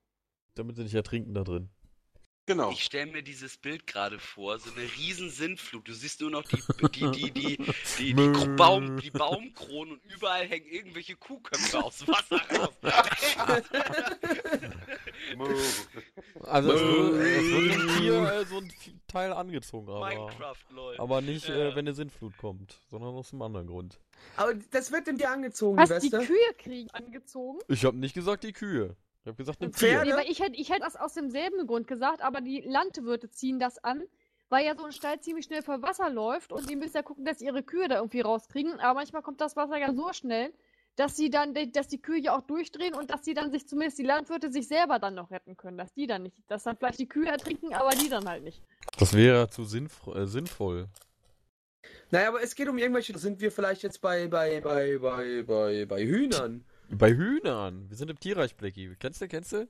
Damit sie nicht ertrinken da drin. Genau. Ich stelle mir dieses Bild gerade vor, so eine riesen Sintflut. Du siehst nur noch die, die, die, die, die, die, Baum, die Baumkronen und überall hängen irgendwelche Kuhköpfe aus Wasser raus. Also es wird, im Tier äh, so ein Teil angezogen, aber, Minecraft, lol. aber nicht, äh, wenn eine Sintflut kommt, sondern aus einem anderen Grund. Aber das wird denn dir angezogen, Was, die die? Kühe kriegen angezogen? Ich habe nicht gesagt die Kühe. Ich habe gesagt ein Pferde? Tier. Nee, weil ich hätte ich hätte das aus demselben Grund gesagt, aber die Landwirte ziehen das an, weil ja so ein Stall ziemlich schnell voll Wasser läuft und die müssen ja gucken, dass sie ihre Kühe da irgendwie rauskriegen. Aber manchmal kommt das Wasser ja so schnell, dass sie dann, dass die Kühe ja auch durchdrehen und dass sie dann sich zumindest die Landwirte sich selber dann noch retten können, dass die dann nicht, dass dann vielleicht die Kühe ertrinken, aber die dann halt nicht. Das wäre zu sinnf äh, sinnvoll. Naja, aber es geht um irgendwelche. Sind wir vielleicht jetzt bei, bei, bei, bei, bei, bei Hühnern? Bei Hühnern. Wir sind im Tierreich, Blackie. Kennst du, kennst du?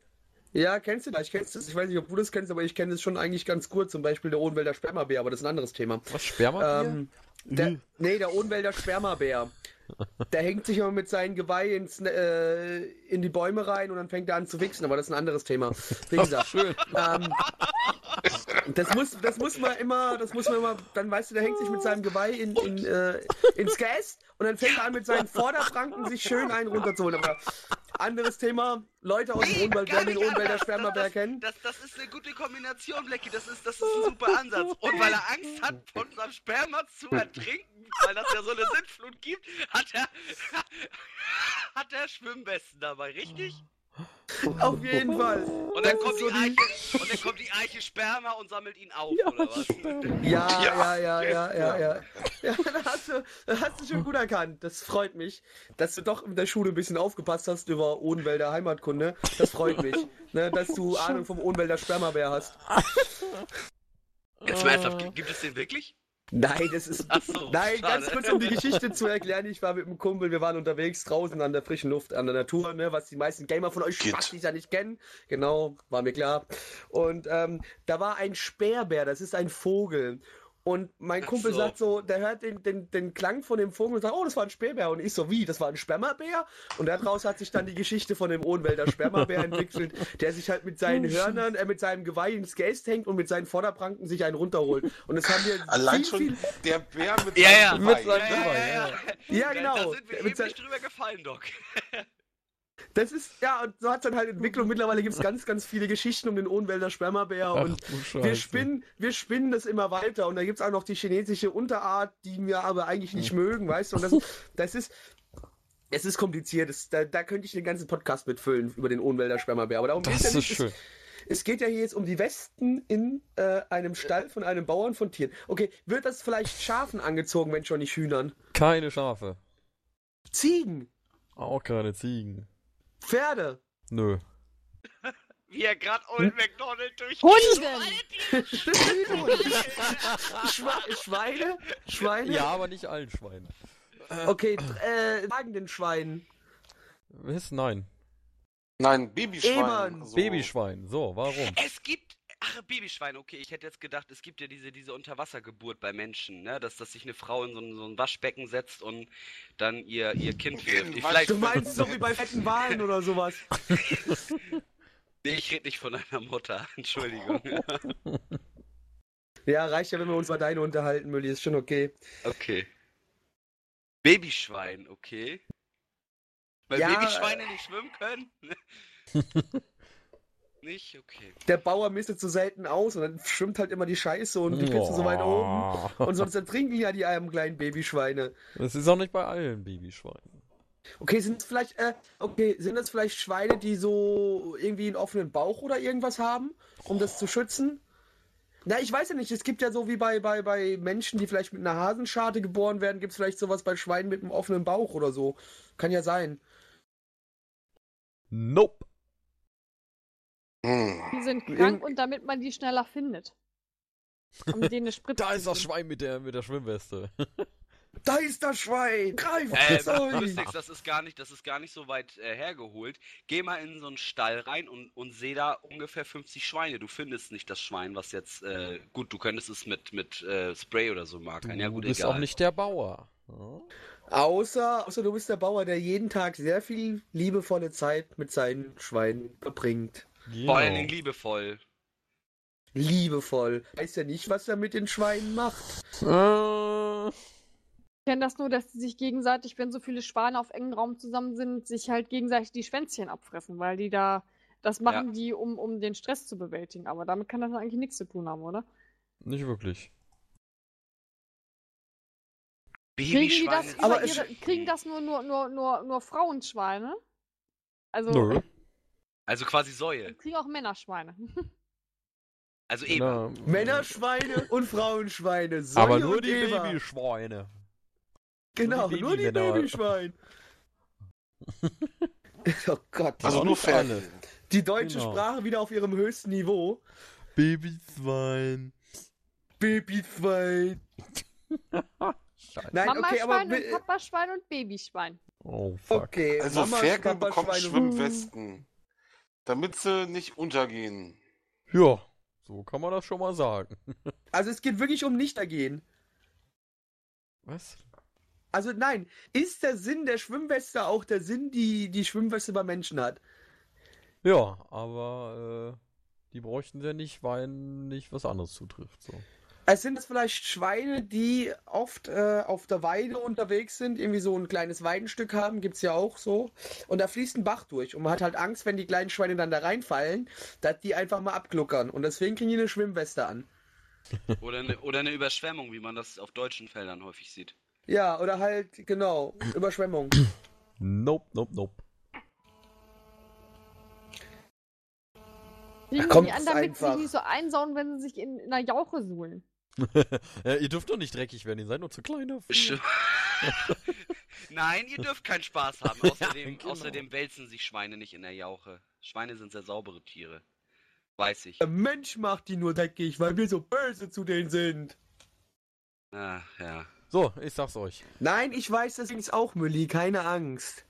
Ja, kennst du das? Ich kenn's das. Ich weiß nicht, ob du das kennst, aber ich kenne das schon eigentlich ganz gut. Zum Beispiel der Odenwälder Spermabär, aber das ist ein anderes Thema. Was, Spermatier? Ähm, der, nee, der Odenwälder Spermabär. Der hängt sich immer mit seinem Geweih ins, äh, in die Bäume rein und dann fängt er an zu wichsen, aber das ist ein anderes Thema. Wie gesagt, Schön. ähm, das muss, das muss man immer, das muss man immer, dann weißt du, der hängt sich mit seinem Geweih in, in, äh, ins Gas und dann fängt er an mit seinen Vorderpranken sich schön einen runterzuholen. Aber anderes Thema, Leute aus dem Odenwald werden den Odenwälder aber Spermabär das, kennen. Das, das ist eine gute Kombination, Blackie. Das ist, das ist ein super Ansatz. Und weil er Angst hat, von seinem Sperma zu ertrinken, weil das ja so eine Sintflut gibt, hat er, hat er Schwimmwesten dabei, richtig? Auf jeden Fall. Und dann, Das kommt die so die- Eiche, und dann kommt die Eiche Sperma und sammelt ihn auf, oder was? Ja, ja, Ja. ja, ja, ja, ja. Ja, da hast du, da hast du schon gut erkannt. Das freut mich, dass du doch in der Schule ein bisschen aufgepasst hast über Odenwälder Heimatkunde. Das freut mich, ne, dass du Ahnung vom Odenwälder Spermabär hast. Jetzt mal ernsthaft, gibt es den wirklich? Nein, das ist. So, Nein, schade. ganz kurz um die Geschichte zu erklären. Ich war mit einem Kumpel, wir waren unterwegs draußen an der frischen Luft, an der Natur, ne, was die meisten Gamer von euch. Spastis ja nicht kennen. Genau, war mir klar. Und ähm, da war ein Sperrbär, das ist ein Vogel. Und mein Ach Kumpel so. sagt so, der hört den, den, den Klang von dem Vogel und sagt, oh, das war ein Sperrbär. Und ich so, wie, das war ein Spermabär? Und daraus hat sich dann die Geschichte von dem Odenwälder Spermabär entwickelt, der sich halt mit seinen Hörnern, äh, mit seinem Geweih ins Geäst hängt und mit seinen Vorderpranken sich einen runterholt. Und das haben wir Allein viel, schon viel, der Bär mit Ja, ja. seinem Mit Geweih. seinem- Ja, ja, Geweih, ja, ja. Ja, Da- genau. Da sind wir Mit eben sein- nicht drüber gefallen, Doc. Das ist, ja, und so hat es dann halt Entwicklung. Mittlerweile gibt es ganz, ganz viele Geschichten um den Ohnwälder Spermabär Ach, und wir spinnen, wir spinnen das immer weiter. Und da gibt es auch noch die chinesische Unterart, die wir aber eigentlich nicht mögen, weißt du? Und das, das ist. Es ist kompliziert, das, da, da könnte ich den ganzen Podcast mitfüllen über den Ohnwälder Spermabär. Aber darum geht's Das ja ist nicht. schön. Es, es geht ja hier jetzt um die Westen in äh, einem Stall von einem Bauern von Tieren. Okay, wird das vielleicht Schafen angezogen, wenn schon nicht Hühnern? Keine Schafe. Ziegen, Auch keine Ziegen. Pferde, Nö. Wie er gerade Old McDonald durch. Hunde! Schwe Schweine, Schweine. Ja, aber nicht allen Schweinen. Okay, äh, tragenden Schweinen. Was? Nein. Nein, Babyschwein. So. Babyschwein. So, warum? Es gibt. Ach, Babyschwein, okay. Ich hätte jetzt gedacht, es gibt ja diese, diese Unterwassergeburt bei Menschen, ne? Dass, dass sich eine Frau in so ein, so ein Waschbecken setzt und dann ihr, ihr Kind wirft. Vielleicht, Du meinst so wie bei fetten Wahlen oder sowas. nee, ich rede nicht von einer Mutter. Entschuldigung. Ja, reicht ja, wenn wir uns bei deine unterhalten, Mülli, ist schon okay. Okay. Babyschwein, okay. Weil Ja, Babyschweine nicht schwimmen können? Nicht? Okay. Der Bauer mistet so selten aus und dann schwimmt halt immer die Scheiße und die Plätze so weit oben. Und sonst ertrinken ja die armen kleinen Babyschweine. Das ist auch nicht bei allen Babyschweinen. Okay, sind das vielleicht, äh, okay, sind das vielleicht Schweine, die so irgendwie einen offenen Bauch oder irgendwas haben, um das zu schützen? Na, ich weiß ja nicht. Es gibt ja so wie bei, bei, bei Menschen, die vielleicht mit einer Hasenscharte geboren werden, gibt es vielleicht sowas bei Schweinen mit einem offenen Bauch oder so. Kann ja sein. Nope. Hm. Die sind krank und damit man die schneller findet. Um denen eine Spritze Da ist das. Schwein mit der, mit der Schwimmweste. Da ist das Schwein! Greif Äh! Lustig, das ist gar nicht, das ist gar nicht so weit äh, hergeholt. Geh mal in so einen Stall rein und, und seh da ungefähr 50 Schweine. Du findest nicht das Schwein, was jetzt, äh, gut, du könntest es mit, mit äh, Spray oder so markern. Ja, du gut, bist egal. auch nicht der Bauer. Ja? Außer, außer du bist der Bauer, der jeden Tag sehr viel liebevolle Zeit mit seinen Schweinen verbringt. Vor allen Genau. Dingen liebevoll. Liebevoll. Weiß ja nicht, was er mit den Schweinen macht. Äh, Ich kenne das nur, dass sie sich gegenseitig, wenn so viele Schweine auf engen Raum zusammen sind, sich halt gegenseitig die Schwänzchen abfressen, weil die da, das machen die, um, um den Stress zu bewältigen. Aber damit kann das eigentlich nichts zu tun haben, oder? nicht wirklich. Kriegen die das, ihre, kriegen das nur, nur, nur, nur, nur Frauenschweine? Also, Nö. Also quasi Säue. kriegen auch Männerschweine. Also Eva. Na, Männerschweine und Frauenschweine. Säue Aber nur und die Eva. Babyschweine. Genau, die nur die Babymänner. Babyschwein. oh Gott. Also Aber nur. Pferde. die deutsche genau. Sprache wieder auf ihrem höchsten Niveau. Babyschwein. Babyschwein. Nein, okay, aber... Mama-Schwein und Papa-Schwein und Babyschwein. Oh, fuck. Okay, Also Mama, Ferkel Papa, bekommen Schweine- Schwimmwesten. Damit sie nicht untergehen. Ja, so kann man das schon mal sagen. Also es geht wirklich um Nichtergehen. Was? Also nein, ist der Sinn der Schwimmweste auch der Sinn, die die Schwimmweste bei Menschen hat? Ja, aber äh, die bräuchten sie ja nicht, weil nicht was anderes zutrifft. So. Es sind es vielleicht Schweine, die oft äh, auf der Weide unterwegs sind, irgendwie so ein kleines Weidenstück haben, gibt's ja auch so. Und da fließt ein Bach durch. Und man hat halt Angst, wenn die kleinen Schweine dann da reinfallen, dass die einfach mal abgluckern. Und deswegen kriegen die eine Schwimmweste an. Oder eine, oder eine Überschwemmung, wie man das auf deutschen Feldern häufig sieht. Ja, oder halt, genau, Überschwemmung. Nope, nope, nope. Kriegen kommt die an, es damit sie sich nicht so einsauen, wenn sie sich in, in einer Jauche suhlen. ja, ihr dürft doch nicht dreckig werden, ihr seid nur zu klein dafür. Nein, ihr dürft keinen Spaß haben. Außerdem, genau. außerdem wälzen sich Schweine nicht in der Jauche. Schweine sind sehr saubere Tiere. Weiß ich. Der Mensch macht die nur dreckig, weil wir so böse zu denen sind. Ah, ja. So, ich sag's euch. Nein, ich weiß das übrigens auch, Mülli, keine Angst.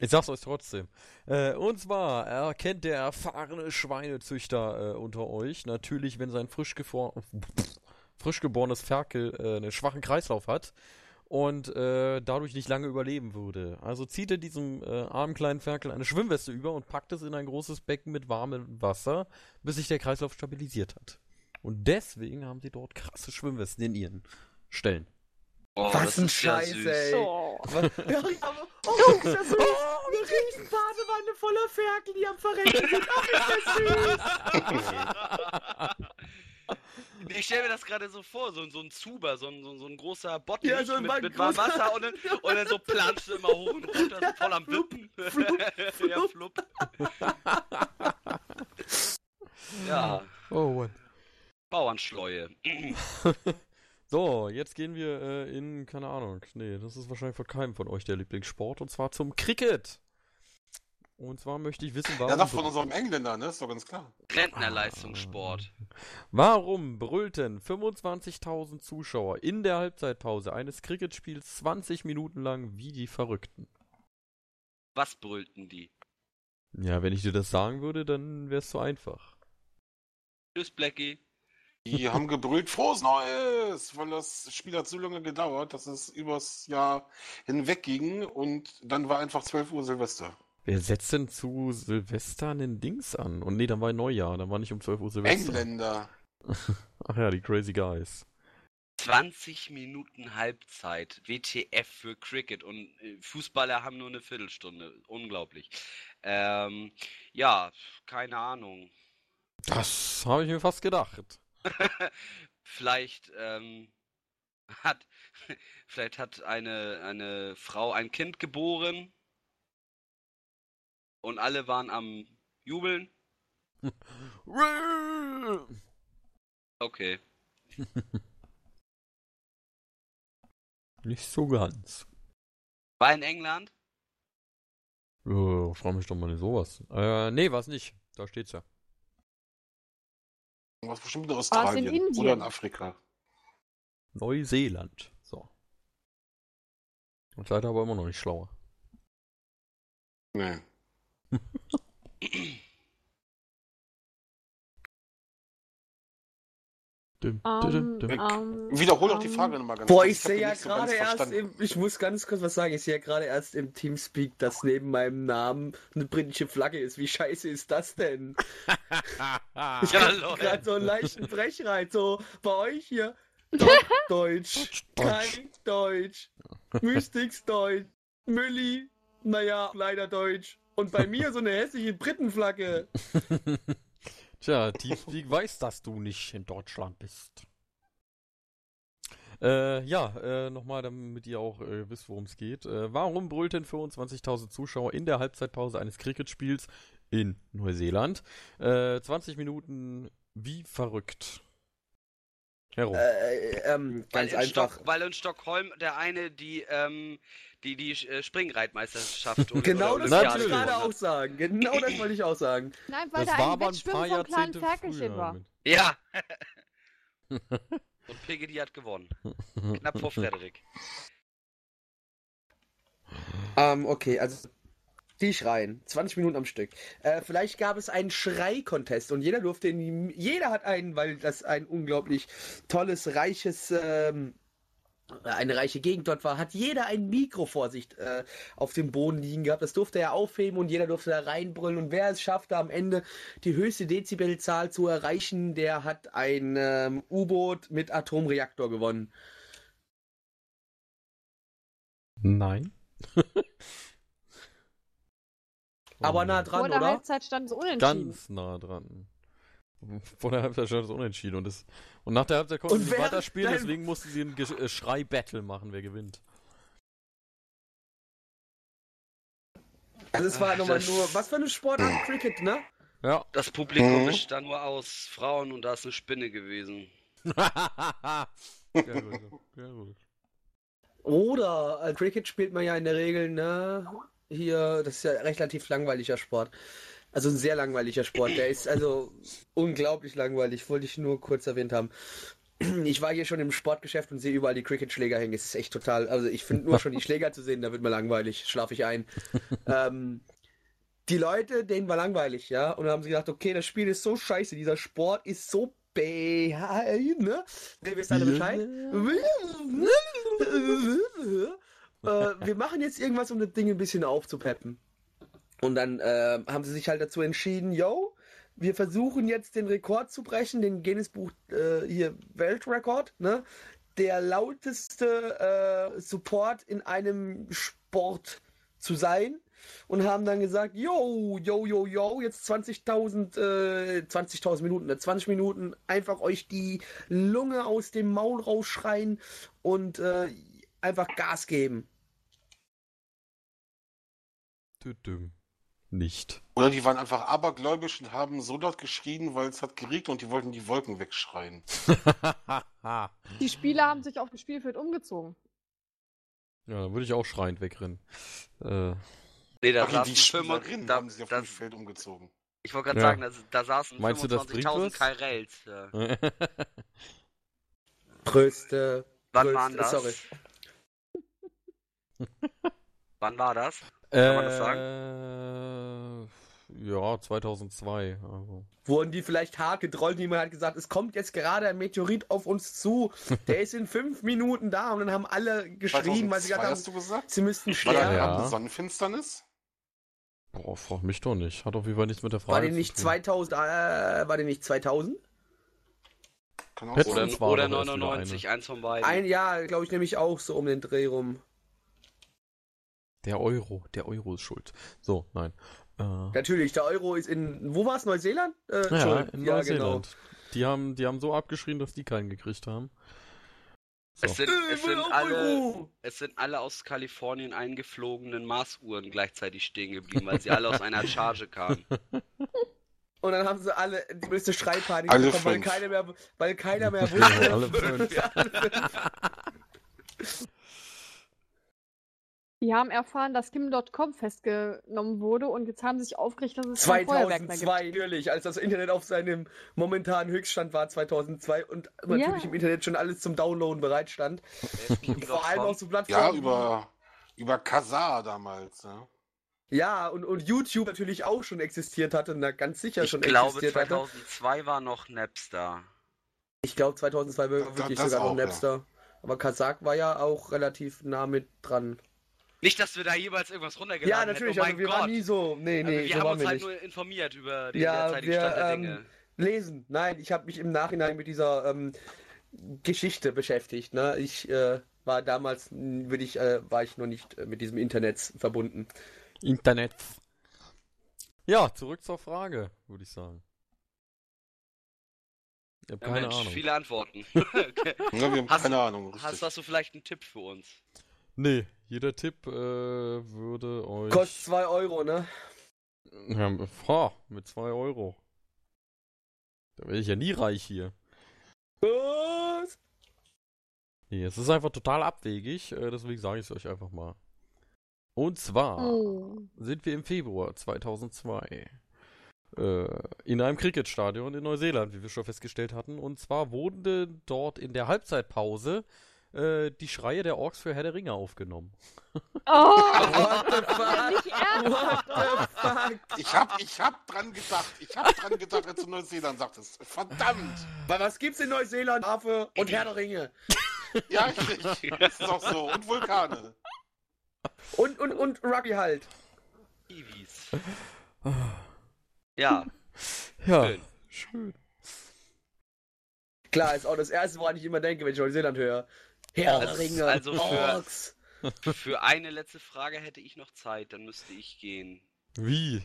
Ich sag's euch trotzdem. Äh, und zwar erkennt der erfahrene Schweinezüchter äh, unter euch natürlich, wenn sein frisch, frisch geborenes Ferkel äh, einen schwachen Kreislauf hat und äh, dadurch nicht lange überleben würde. Also zieht er diesem äh, armen kleinen Ferkel eine Schwimmweste über und packt es in ein großes Becken mit warmem Wasser, bis sich der Kreislauf stabilisiert hat. Und deswegen haben sie dort krasse Schwimmwesten in ihren Stellen. Oh, Was ein ja Scheiß, süß. ey. So. Was? Ja, aber, oh, ist das süß. Eine riesen Badewanne voller Ferkel, die am Verrecken sind. Ach, ist das süß. Ich stelle mir das gerade so vor, so, so ein Zuber, so ein, so, so ein großer Bottich Ja, so mit, mit warmem großer- Wasser und dann, und dann so planschst du immer hoch und runter, so voll am Wippen. ja, flupp. ja, Oh, Mann. Bauernschleue. So, jetzt gehen wir äh, in, keine Ahnung, nee, das ist wahrscheinlich von keinem von euch der Lieblingssport, und zwar zum Cricket. Und zwar möchte ich wissen, warum, Ja, doch von unserem Engländer, ne? Ist doch ganz klar. Rentnerleistungssport. warum brüllten 25.000 Zuschauer in der Halbzeitpause eines Cricketspiels 20 Minuten lang wie die Verrückten? Was brüllten die? Ja, wenn ich dir das sagen würde, dann wäre es so einfach. Tschüss, Blackie. Die haben gebrüllt, frohes Neues, weil das Spiel hat so lange gedauert, dass es übers Jahr hinweg ging und dann war einfach 12 Uhr Silvester. Wer setzt denn zu Silvester einen Dings an? Und nee, dann war Neujahr, dann war nicht um 12 Uhr Silvester. Engländer. Ach ja, die Crazy Guys. 20 Minuten Halbzeit. WTF für Cricket und äh, Fußballer haben nur eine Viertelstunde. Unglaublich. Ähm, ja, keine Ahnung. Das habe ich mir fast gedacht. Vielleicht ähm, hat vielleicht hat eine eine Frau ein Kind geboren und alle waren am Jubeln. Okay. Nicht so ganz. War in England? Äh, frag mich doch mal nicht sowas. Äh, nee, war's nicht. Da steht's ja. Was bestimmt in Australien Indien? oder in Afrika. Neuseeland. So. Und leider aber immer noch nicht schlauer. Nee. Ähm, dim, dim. ähm, Wiederhol doch die ähm, Frage nochmal ganz Boah, kurz. ich hab sehe die ja nicht so gerade erst im, ich muss ganz kurz was sagen, ich sehe ja gerade erst im Teamspeak, dass neben meinem Namen eine britische Flagge ist. Wie scheiße ist das denn? Ich Ja, gerade so einen leichten Brechreiz, so bei euch hier. Doch, Deutsch, kein Deutsch, Mystics Deutsch, Mülli, naja, leider Deutsch. Und bei mir so eine hässliche Britenflagge. Tja, Teamspeak weiß, dass du nicht in Deutschland bist. Äh, ja, äh, nochmal, damit ihr auch äh, wisst, worum es geht. Äh, warum brüllten 25.000 Zuschauer in der Halbzeitpause eines Cricket-Spiels in Neuseeland? Äh, 20 Minuten wie verrückt. Herum. Äh, ähm, Weil ganz in, einfach. Stock, weil in Stockholm der eine die ähm, die die äh, Springreitmeisterschaft oder- Genau oder das wollte ich gerade auch sagen. Genau das wollte ich auch sagen. Nein, weil das da war ein aber ein Wettschwimmen paar vom kleinen Jahrzehnte Ferkelchen früher. war. Ja. Und Piggy hat gewonnen. Knapp vor Frederik. Ähm, okay, also die schreien. 20 Minuten am Stück. Äh, vielleicht gab es einen Schrei-Contest und jeder durfte in die, Jeder hat einen, weil das ein unglaublich tolles, reiches. Ähm, eine reiche Gegend dort war, hat jeder ein Mikro vor sich äh, auf dem Boden liegen gehabt. Das durfte er aufheben und jeder durfte da reinbrüllen. Und wer es schaffte, am Ende die höchste Dezibelzahl zu erreichen, der hat ein ähm, U-Boot mit Atomreaktor gewonnen. Nein. Aber Oh, nah dran, Vor der oder? Halbzeit stand es unentschieden. Ganz nah dran. Vor der Halbzeit stand es unentschieden und, es, und nach der Halbzeit konnten Und sie weiterspielen, deswegen mussten sie ein äh, Schrei-Battle machen, wer gewinnt. Also es war Ach, nochmal das- nur, was für eine Sportart? Cricket, ne? Ja. Das Publikum Mhm. bestand da nur aus Frauen und da ist eine Spinne gewesen. ja, gut. Ja, gut. Oder äh, Cricket spielt man ja in der Regel, ne? Hier, das ist ja relativ langweiliger Sport. Also ein sehr langweiliger Sport. Der ist also unglaublich langweilig, wollte ich nur kurz erwähnt haben. Ich war hier schon im Sportgeschäft und sehe überall die Cricket-Schläger hängen. Es ist echt total. Also ich finde nur schon die Schläger zu sehen, da wird mir langweilig, schlafe ich ein. ähm, die Leute, denen war langweilig, ja. Und dann haben sie gedacht, okay, das Spiel ist so scheiße, dieser Sport ist so bäh, ne? Ihr wisst alle Bescheid. äh, wir machen jetzt irgendwas, um das Ding ein bisschen aufzupeppen. Und dann äh, haben sie sich halt dazu entschieden, yo, wir versuchen jetzt den Rekord zu brechen, den Guinness Buch äh, hier Weltrekord, ne? Der lauteste äh, Support in einem Sport zu sein und haben dann gesagt, yo, yo, yo, yo, jetzt 20.000 äh, 20.000 Minuten, ne, 20 Minuten einfach euch die Lunge aus dem Maul rausschreien und äh, einfach Gas geben. Tütüm. Nicht. Oder die waren einfach abergläubisch und haben so laut geschrien, weil es hat geregnet und die wollten die Wolken wegschreien. ja, Die Spieler haben sich auf dem Spielfeld umgezogen. dann würde ich auch schreiend wegrennen. Äh, Nee, da Ach, die Spielerinnen 25, da, haben sich auf dem Feld umgezogen. Ich wollte gerade Ja. sagen, da, da saßen Meinst du, das bringt 25.000 was? Kairels. Ja. Größte. Wann größte waren das? Sorry. Wann war das? Kann man das sagen? Äh, ja, 2002. Also. Wurden die vielleicht hart gedrollt, niemand hat gesagt, es kommt jetzt gerade ein Meteorit auf uns zu, der ist in fünf Minuten da und dann haben alle geschrien, weil sie 2002 gesagt hast haben, du gesagt? sie müssten War da sterben. Ja. Sonnenfinsternis? Boah, frag mich doch nicht. Hat auf jeden Fall nichts mit der Frage War die zu nicht tun. 2000, äh, war die nicht 2000? Kann auch. Oder, oder aber erst wieder 99, eins von beiden. Ein Jahr, glaube ich, nämlich auch so um den Dreh rum. Der Euro, der Euro ist schuld. So, nein. Äh, Natürlich, der Euro ist in, wo war es, Neuseeland? Äh, ja, in ja, Neuseeland. Die haben, die haben so abgeschrien, dass die keinen gekriegt haben. So. Es sind, Äh, es, will sind alle, es sind alle aus Kalifornien eingeflogenen Marsuhren gleichzeitig stehen geblieben, weil sie alle aus einer Charge kamen. Und dann haben sie alle die größte Schreipanik Alle bekommen, weil fünf. keiner mehr, weil keiner mehr Ja, wusste. alle fünf. Die haben erfahren, dass Kim.com festgenommen wurde und jetzt haben sie sich aufgeregt, dass es kein Feuerwerk mehr gibt. 2002, natürlich, als das Internet auf seinem momentanen Höchststand war, 2002, und natürlich Ja. im Internet schon alles zum Downloaden bereitstand. Vor allem auf so Ja, Plattformen. über, über Kazaa damals. Ja. Ja, und, und YouTube natürlich auch schon existiert hatte, na, ganz sicher Ich schon glaube, existiert hatte. 2002 war noch Napster. Ich glaube, 2002 war wirklich das sogar noch auch, ja. Napster. Aber Kazak war ja auch relativ nah mit dran. Nicht, dass wir da jeweils irgendwas runtergeladen Ja, hätten, natürlich, oh also wir Gott. waren nie so. Nee, Aber nee, wir so haben waren uns wir halt nicht. nur informiert über den Ja, derzeitigen wir, Stand der ähm, Dinge. Lesen. Nein, ich habe mich im Nachhinein mit dieser ähm, Geschichte beschäftigt. Ne? Ich äh, war damals, würde ich, äh, war ich noch nicht äh, mit diesem Internet verbunden. Internet. Ja, zurück zur Frage, würde ich sagen. Ich habe Ja, keine Mensch, Ahnung. viele Antworten. okay. Ja, wir haben Hast- keine Ahnung. Richtig. hast, hast du vielleicht einen Tipp für uns? Nee, jeder Tipp äh, würde euch. Kostet 2 Euro, ne? Ja, boah, mit 2 Euro. Da werde ich ja nie reich hier. Was? Nee, es ist einfach total abwegig, äh, deswegen sage ich es euch einfach mal. Und zwar Oh. sind wir im Februar 2002 äh, in einem Cricketstadion in Neuseeland, wie wir schon festgestellt hatten. Und zwar wurden dort in der Halbzeitpause äh, die Schreie der Orks für Herr der Ringe aufgenommen. Oh, What the fuck? What the fuck? Ich hab, ich hab dran gedacht. Ich hab dran gedacht, als du Neuseeland sagtest. Verdammt! Wa- Was gibt's in Neuseeland? Hafe und Herr der Ringe. Ja, richtig. Das ist doch so. Und Vulkane. Und, und, und Rugby halt. Kiwis. Ja, Ja, Schön. schön. Klar, ist auch das erste, woran ich immer denke, wenn ich Neuseeland höre. Herr der Also- Ringe. also für- Orks. für eine letzte Frage hätte ich noch Zeit, dann müsste ich gehen. Wie?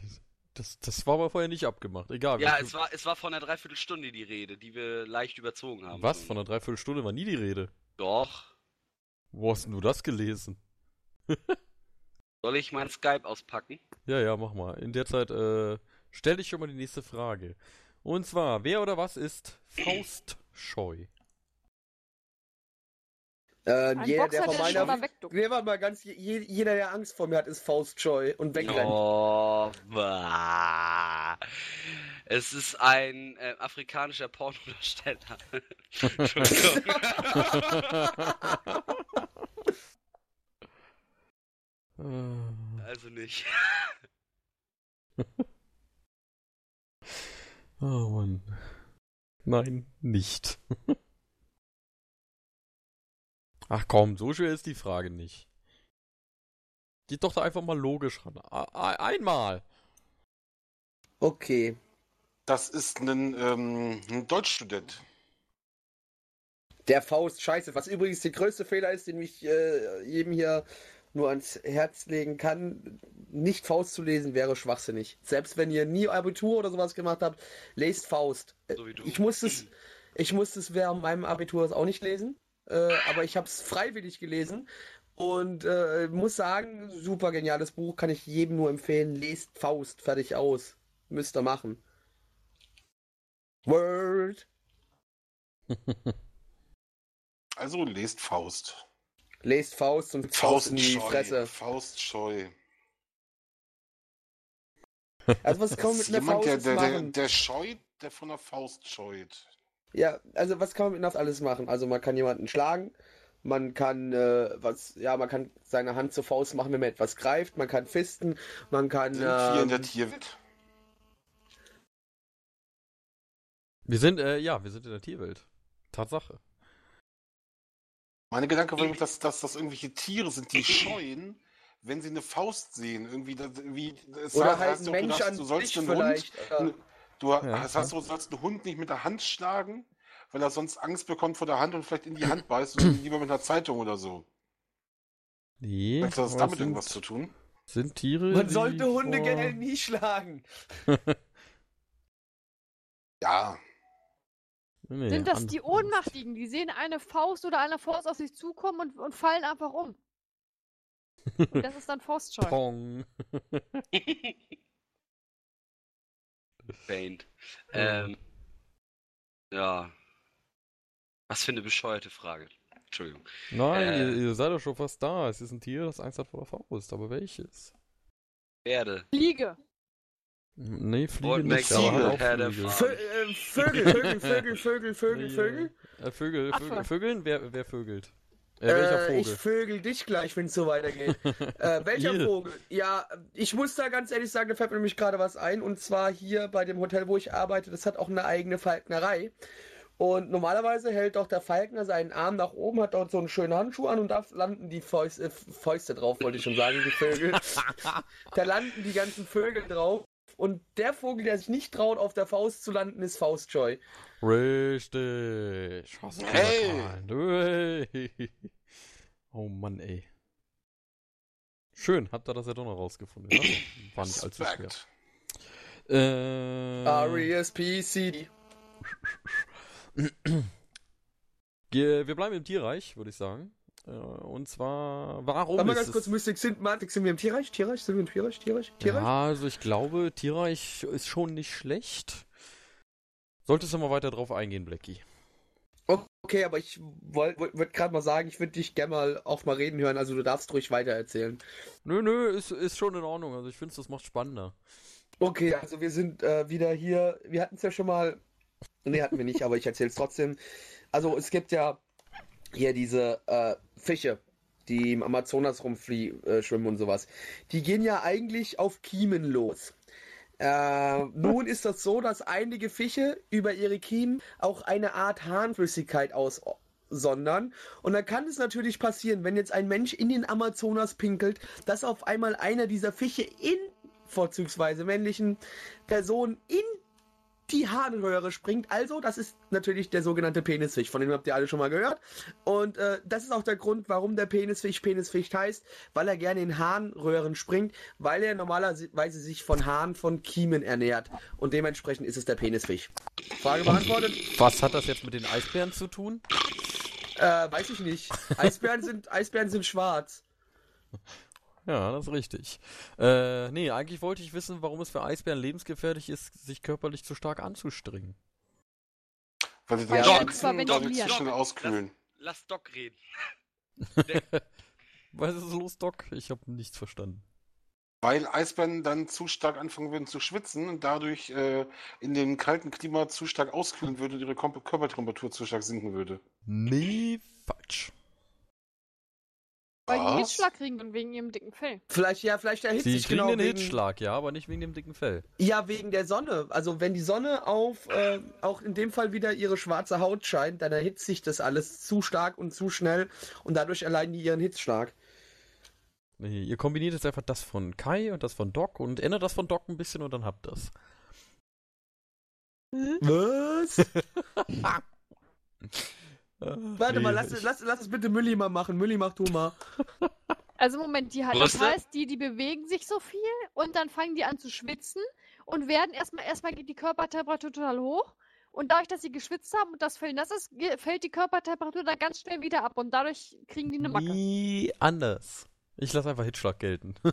Das, das war aber vorher nicht abgemacht. Egal. Ja, wie- es war, es war von einer Dreiviertelstunde die Rede, die wir leicht überzogen haben. Was? Von einer Dreiviertelstunde war nie die Rede. Doch. Wo hast denn du das gelesen? Soll ich mein Skype auspacken? Ja, ja, mach mal. In der Zeit äh, stell dich schon mal die nächste Frage. Und zwar, wer oder was ist Faustscheu? Ähm, jeder, Boxer, der von der meiner. Nee, warte mal, ganz, je, jeder, der Angst vor mir hat, ist Faustscheu und wegrennt. Oh, bah. Es ist ein äh, afrikanischer Pornodarsteller. Entschuldigung. Also nicht. oh Mann. Nein, nicht. Ach komm, so schwer ist die Frage nicht. Geht doch da einfach mal logisch ran. A- a- Einmal. Okay. Das ist ein, ähm, ein Deutschstudent. Der Faust, scheiße. Was übrigens der größte Fehler ist, den ich äh, jedem hier nur ans Herz legen kann, nicht Faust zu lesen, wäre schwachsinnig. Selbst wenn ihr nie Abitur oder sowas gemacht habt, lest Faust. So wie du. Ich musste es, ich musste es während meinem Abitur auch nicht lesen, äh, aber ich habe es freiwillig gelesen und äh, muss sagen, super geniales Buch, kann ich jedem nur empfehlen. Lest Faust, fertig aus. Müsst ihr machen. Word. Also lest Faust. Lest Faust und Faust in die. Fresse. Faustscheu. Also was kann man mit einer jemand, Faust der, der, der, der scheut, der von der Faust scheut. Ja, also was kann man mit Faust alles machen? Also man kann jemanden schlagen, man kann äh, was, ja, man kann seine Hand zur Faust machen, wenn man etwas greift, man kann fisten, man kann Sind wir in der ähm, Tierwelt? Wir sind, äh, ja, wir sind in der Tierwelt. Tatsache. Meine Gedanke war, nämlich, dass, dass das irgendwelche Tiere sind, die scheuen, wenn sie eine Faust sehen. Irgendwie, das- wie, es oder heißt halt ein du Mensch darfst- an du sollst sich einen vielleicht. Hund, du Ja. das heißt, du sollst einen Hund nicht mit der Hand schlagen weil er sonst Angst bekommt vor der Hand und vielleicht in die Hand beißt und lieber mit einer Zeitung oder so. Nee, Vielleicht hat das damit sind, irgendwas zu tun. sind Tiere. Man sollte Hunde vor- generell nie schlagen. Ja, Nee, Sind das die. Ohnmachtigen? Die sehen eine Faust oder eine Faust auf sich zukommen und, und fallen einfach um. Und das ist dann Faustscheu. Paint. Ähm, ja. Was für eine bescheuerte Frage. Entschuldigung. Nein, Äh. ihr, ihr seid doch schon fast da. Es ist ein Tier, das Angst hat vor der Faust. Aber welches? Pferde. Fliege. Nee, Fliege Und nicht, aber auch Herr äh, Vögel, Vögel, Vögel, Vögel, Vögel, Vögel. Äh, Vögel, Affe. Vögel, Vögeln? Wer, wer vögelt? Äh, welcher Äh, ich Vogel? vögel dich gleich, wenn es so weitergeht. äh, welcher Ihr. Vogel? Ja, ich muss da ganz ehrlich sagen, da fällt mir nämlich gerade was ein. Und zwar hier bei dem Hotel, wo ich arbeite, das hat auch eine eigene Falknerei. Und normalerweise hält doch der Falkner seinen Arm nach oben, hat dort so einen schönen Handschuh an und da landen die Fäuste, äh, Fäuste drauf, wollte ich schon sagen, die Vögel. da landen die ganzen Vögel drauf. Und der Vogel, der sich nicht traut, auf der Faust zu landen, ist Faustscheu. Richtig. Hey. Oh Mann, ey. Schön, habt ihr das ja doch noch rausgefunden. Ja? War nicht allzu schwer. Äh, R-E-S-P-C-D. wir wir bleiben im Tierreich, würde ich sagen. Äh, Und zwar, warum ist ganz es... kurz, Mystik, sind, Matrix, sind wir im Tierreich? Tierreich? Sind wir im Tierreich? Tierreich? Tierreich? Ja, also ich glaube, Tierreich ist schon nicht schlecht. Solltest du mal weiter drauf eingehen, Blackie. Okay, aber ich wollte wollt, wollt gerade mal sagen, ich würde dich gerne mal auch mal reden hören, also du darfst ruhig weiter erzählen. Nö, nö, ist, ist schon in Ordnung. Also ich finde, das macht spannender. Okay, also wir sind äh, wieder hier, wir hatten es ja schon mal, nee, hatten wir nicht, aber ich erzähle es trotzdem. Also es gibt ja hier diese äh, Fische, die im Amazonas rumfliegen, äh, und sowas. Die gehen ja eigentlich auf Kiemen los. Äh, nun ist das so, dass einige Fische über ihre Kiemen auch eine Art Harnflüssigkeit aussondern. Und dann kann es natürlich passieren, wenn jetzt ein Mensch in den Amazonas pinkelt, dass auf einmal einer dieser Fische in vorzugsweise männlichen Personen in die Harnröhre springt. Also, das ist natürlich der sogenannte Penisfisch, von dem habt ihr alle schon mal gehört. Und äh, das ist auch der Grund, warum der Penisfisch Penisfisch heißt, weil er gerne in Harnröhren springt, weil er normalerweise sich von Hahn von Kiemen ernährt. Und dementsprechend ist es der Penisfisch. Frage beantwortet? Was hat das jetzt mit den Eisbären zu tun? Äh, weiß ich nicht. Eisbären sind, Eisbären sind schwarz. Ja, das ist richtig. Äh, nee, eigentlich wollte ich wissen, warum es für Eisbären lebensgefährlich ist, sich körperlich zu stark anzustrengen. Weil sie dann damit ventilieren. zu schnell auskühlen. Lass Doc reden. Was ist los, Doc? Ich habe nichts verstanden. Weil Eisbären dann zu stark anfangen würden zu schwitzen und dadurch äh, in dem kalten Klima zu stark auskühlen würde und ihre Körpertemperatur zu stark sinken würde. Nee, falsch. Weil die Was? Hitzschlag kriegen und wegen ihrem dicken Fell. Vielleicht, ja, vielleicht erhitzt Sie sich kriegen genau den wegen, Hitzschlag, ja, aber nicht wegen dem dicken Fell. Ja, wegen der Sonne. Also wenn die Sonne auf, äh, auch in dem Fall wieder ihre schwarze Haut scheint, dann erhitzt sich das alles zu stark und zu schnell und dadurch erleiden die ihren Hitzschlag. Nee, ihr kombiniert jetzt einfach das von Kai und das von Doc und ändert das von Doc ein bisschen und dann habt das. Was? Warte Nee, mal, lass, ich- lass, lass es bitte Mülli mal machen. Mülli, mach du mal. Also Moment, die, das Brüste? heißt, die, die bewegen sich so viel und dann fangen die an zu schwitzen und werden erstmal, erstmal geht die Körpertemperatur total hoch. Und dadurch, dass sie geschwitzt haben und das Fell nass ist, fällt die Körpertemperatur dann ganz schnell wieder ab und dadurch kriegen die eine Macke. Nie anders. Ich lasse einfach Hitzschlag gelten.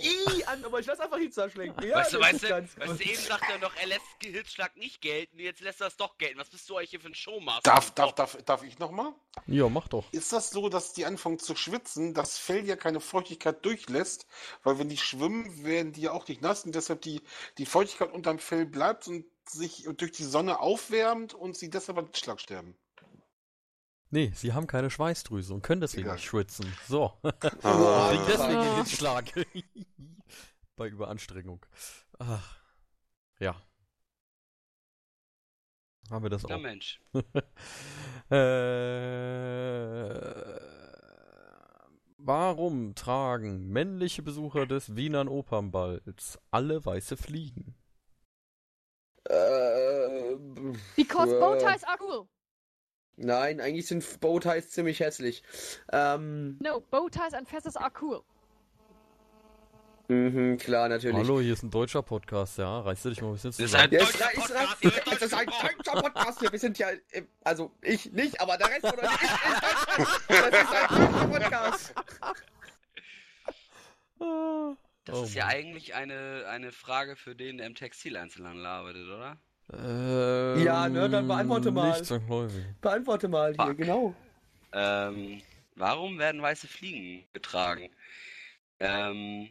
Ih, an, aber ich lass einfach Hitze schlenken. Ja, weißt du, weißt du, ganz weißt gut. du, eben sagt er noch, er lässt Hitzschlag nicht gelten, jetzt lässt er es doch gelten. Was bist du eigentlich hier für ein Showmaster? Darf, darf, darf, darf ich nochmal? ja, mach doch. Ist das so, dass die anfangen zu schwitzen, das Fell ja keine Feuchtigkeit durchlässt? Weil wenn die schwimmen, werden die ja auch nicht nass und deshalb die, die Feuchtigkeit unterm Fell bleibt und sich durch die Sonne aufwärmt und sie deshalb an Schlag sterben. Nee, sie haben keine Schweißdrüse und können deswegen Egal. nicht schwitzen. So. Ah. Kriegen deswegen den Ah. Hitzschlag. Bei Überanstrengung. Ach. Ja. Haben wir das auch. Mensch. äh, warum tragen männliche Besucher des Wienern Opernballs alle weiße Fliegen? Äh, Because Äh, Bowties are cool. Nein, eigentlich sind Bowties ziemlich hässlich. Ähm, No, Bowties and Fesses are cool. mhm, klar, natürlich. Hallo, hier ist ein deutscher Podcast, ja. Reißt du dich mal ein bisschen Das ist ein deutscher Podcast, ihr es ist ein deutscher Podcast hier. Wir sind ja, äh, also ich nicht, aber der Rest von euch ist Deutschland. Das ist ein deutscher Podcast. Ah. Das Oh ist ja Mann. eigentlich eine, eine Frage für den, der im Textileinzelhandel arbeitet, oder? Ähm, Ja, ne, dann beantworte mal. Nicht zwangsläufig. Beantworte mal hier, Fuck. genau. Ähm, warum werden weiße Fliegen getragen? Ähm,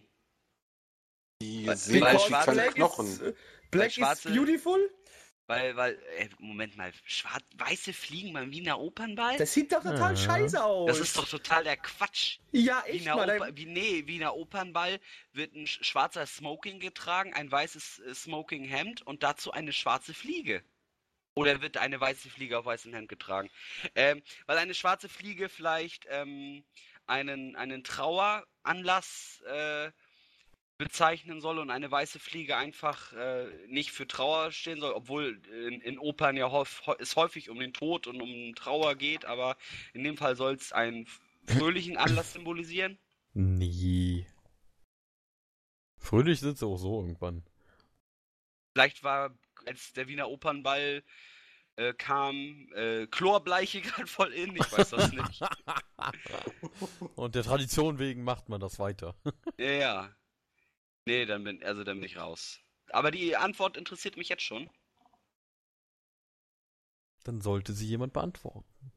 Die Weil- sehen weil aus wie schwarze Black Knochen. is, äh, Black is schwarze- beautiful? Weil, weil, äh, Moment mal, schwarz, weiße Fliegen beim Wiener Opernball? Das sieht doch total Ja. scheiße aus. Das ist doch total der Quatsch. Ja, echt Wiener, mal. Oper, wie, nee, Wiener Opernball wird ein sch- schwarzer Smoking getragen, ein weißes äh, Smoking-Hemd und dazu eine schwarze Fliege. Oder wird eine weiße Fliege auf weißem Hemd getragen? Ähm, weil eine schwarze Fliege vielleicht ähm, einen, einen Traueranlass äh, bezeichnen soll und eine weiße Fliege einfach äh, nicht für Trauer stehen soll, obwohl in, in Opern ja häuf, häu- es häufig um den Tod und um Trauer geht, aber in dem Fall soll es einen fröhlichen Anlass symbolisieren. Nee. Fröhlich sind sie auch so irgendwann. Vielleicht war, als der Wiener Opernball äh, kam, äh, Chlorbleiche gerade voll in, ich weiß das nicht. Und der Tradition wegen macht man das weiter. ja, ja. Nee, dann bin, also dann bin ich raus. Aber die Antwort interessiert mich jetzt schon. Dann sollte sie jemand beantworten.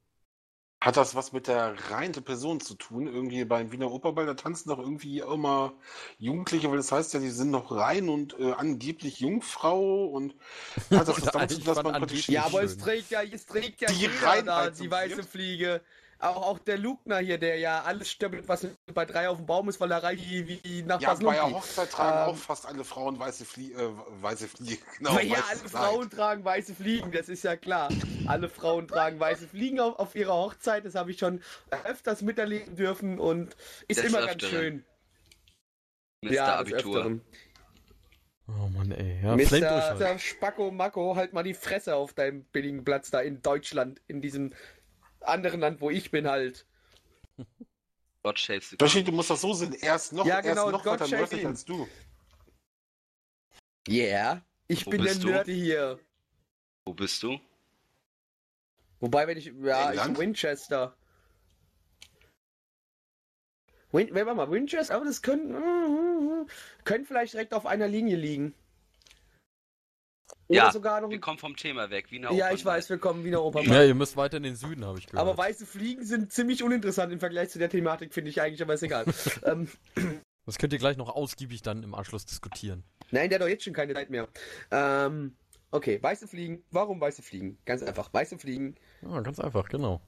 Hat das was mit der reinen Person zu tun? Irgendwie beim Wiener Operball, da tanzen doch irgendwie immer Jugendliche, weil das heißt ja, die sind noch rein und äh, angeblich Jungfrau und hat das was damit zu tun, dass man praktisch Ja, aber es trägt ja, es trägt ja Die jeder da, Reinheit die weiße. Fliege. Auch, auch der Lugner hier, der ja alles stimmt, was bei drei auf dem Baum ist, weil er reicht wie, wie nach Ja, bei der. Hochzeit tragen Ähm, auch fast alle Frauen weiße Fliege. Äh, weiße Fliege, genau. Weil ja, alle Kleid. Frauen tragen weiße Fliegen, das ist ja klar. Alle Frauen tragen weiße Fliegen auf, auf ihrer Hochzeit, das habe ich schon öfters miterleben dürfen und ist Des immer ganz Öfteren. schön. Mr. ja, Abitur. Oh Mann, ey. Ja, Mr. halt. Spacko Macko, halt mal die Fresse auf deinem billigen Platz da in Deutschland, in diesem anderen Land, wo ich bin halt. God the Yoshi, du musst das so sehen. Er ist noch, Ja, genau, noch Gott weiter nördlich ihn. als du. Yeah. Ich Wo bin der bist du? Nerd hier. Wo bist du? Wobei, wenn ich. Ja, ich England? Winchester. Win, warte mal, Winchester, aber das können, können vielleicht direkt auf einer Linie liegen. Oder Ja, sogar noch. Wir kommen vom Thema weg. Wiener Ja, ich Opernball. weiß, wir kommen wieder Opa. Ja, ihr müsst weiter in den Süden, habe ich gehört. Aber weiße Fliegen sind ziemlich uninteressant im Vergleich zu der Thematik, finde ich eigentlich, aber ist egal. ähm, das könnt ihr gleich noch ausgiebig dann im Anschluss diskutieren. nein, der hat doch jetzt schon keine Zeit mehr. Ähm, okay, weiße Fliegen. Warum weiße Fliegen? Ganz einfach. Weiße Fliegen Ja, ganz einfach, genau.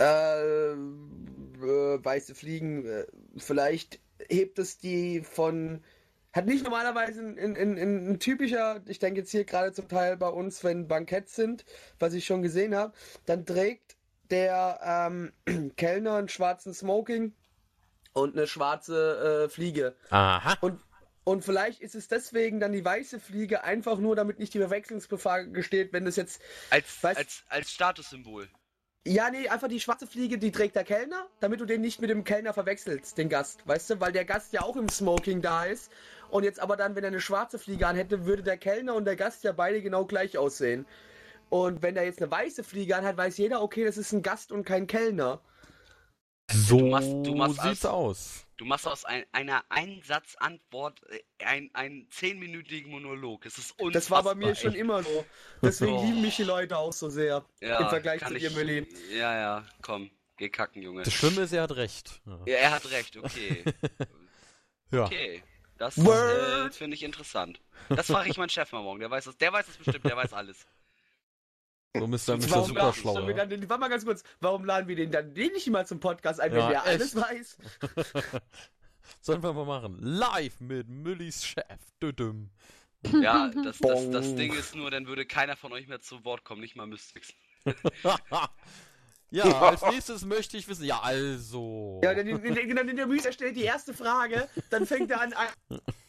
Äh, äh, weiße Fliegen, äh, vielleicht hebt es die von. Hat nicht normalerweise ein, ein, ein, ein typischer, ich denke jetzt hier gerade zum Teil bei uns, wenn Banketts sind, was ich schon gesehen habe, dann trägt der ähm, Kellner einen schwarzen Smoking und eine schwarze äh, Fliege. Aha. Und, und vielleicht ist es deswegen dann die weiße Fliege einfach nur, damit nicht die Verwechslungsgefahr besteht, wenn das jetzt Als, Weißt- als, als Statussymbol. Ja, nee, einfach die schwarze Fliege, die trägt der Kellner, damit du den nicht mit dem Kellner verwechselst, den Gast, weißt du? Weil der Gast ja auch im Smoking da ist. Und jetzt aber dann, wenn er eine schwarze Fliege anhätte, würde der Kellner und der Gast ja beide genau gleich aussehen. Und wenn er jetzt eine weiße Fliege anhat, weiß jeder, okay, das ist ein Gast und kein Kellner. So Du machst- du machst sieht's aus- aus. Du machst aus ein, einer Einsatzantwort äh, ein, einen zehnminütigen Monolog. Es ist unfassbar. Das war bei mir schon immer so. Deswegen Oh. lieben mich die Leute auch so sehr. Ja, Im Vergleich zu dir, Mülli. Ja, ja, komm. Geh kacken, Junge. Das Schlimme ist, er hat recht. Ja. Ja, er hat recht, okay. ja. Okay. Das äh, finde ich interessant. Das frage ich meinen Chef mal morgen. Der weiß das, der weiß das bestimmt, der weiß alles. So Mr. Mr. Warum Super laden, schlau. sollen wir dann den, warte mal ganz kurz, warum laden wir den dann den nicht mal zum Podcast ein, wenn Ja, der echt. alles weiß? Sollen wir mal machen. Live mit Müllis Chef. Düdüm. Ja, das, das, das. Ding ist nur, dann würde keiner von euch mehr zu Wort kommen, nicht mal Mystics. ja, als nächstes möchte ich wissen. Ja, also. Ja, dann, dann, dann, dann der Müs stellt die erste Frage, dann fängt er an,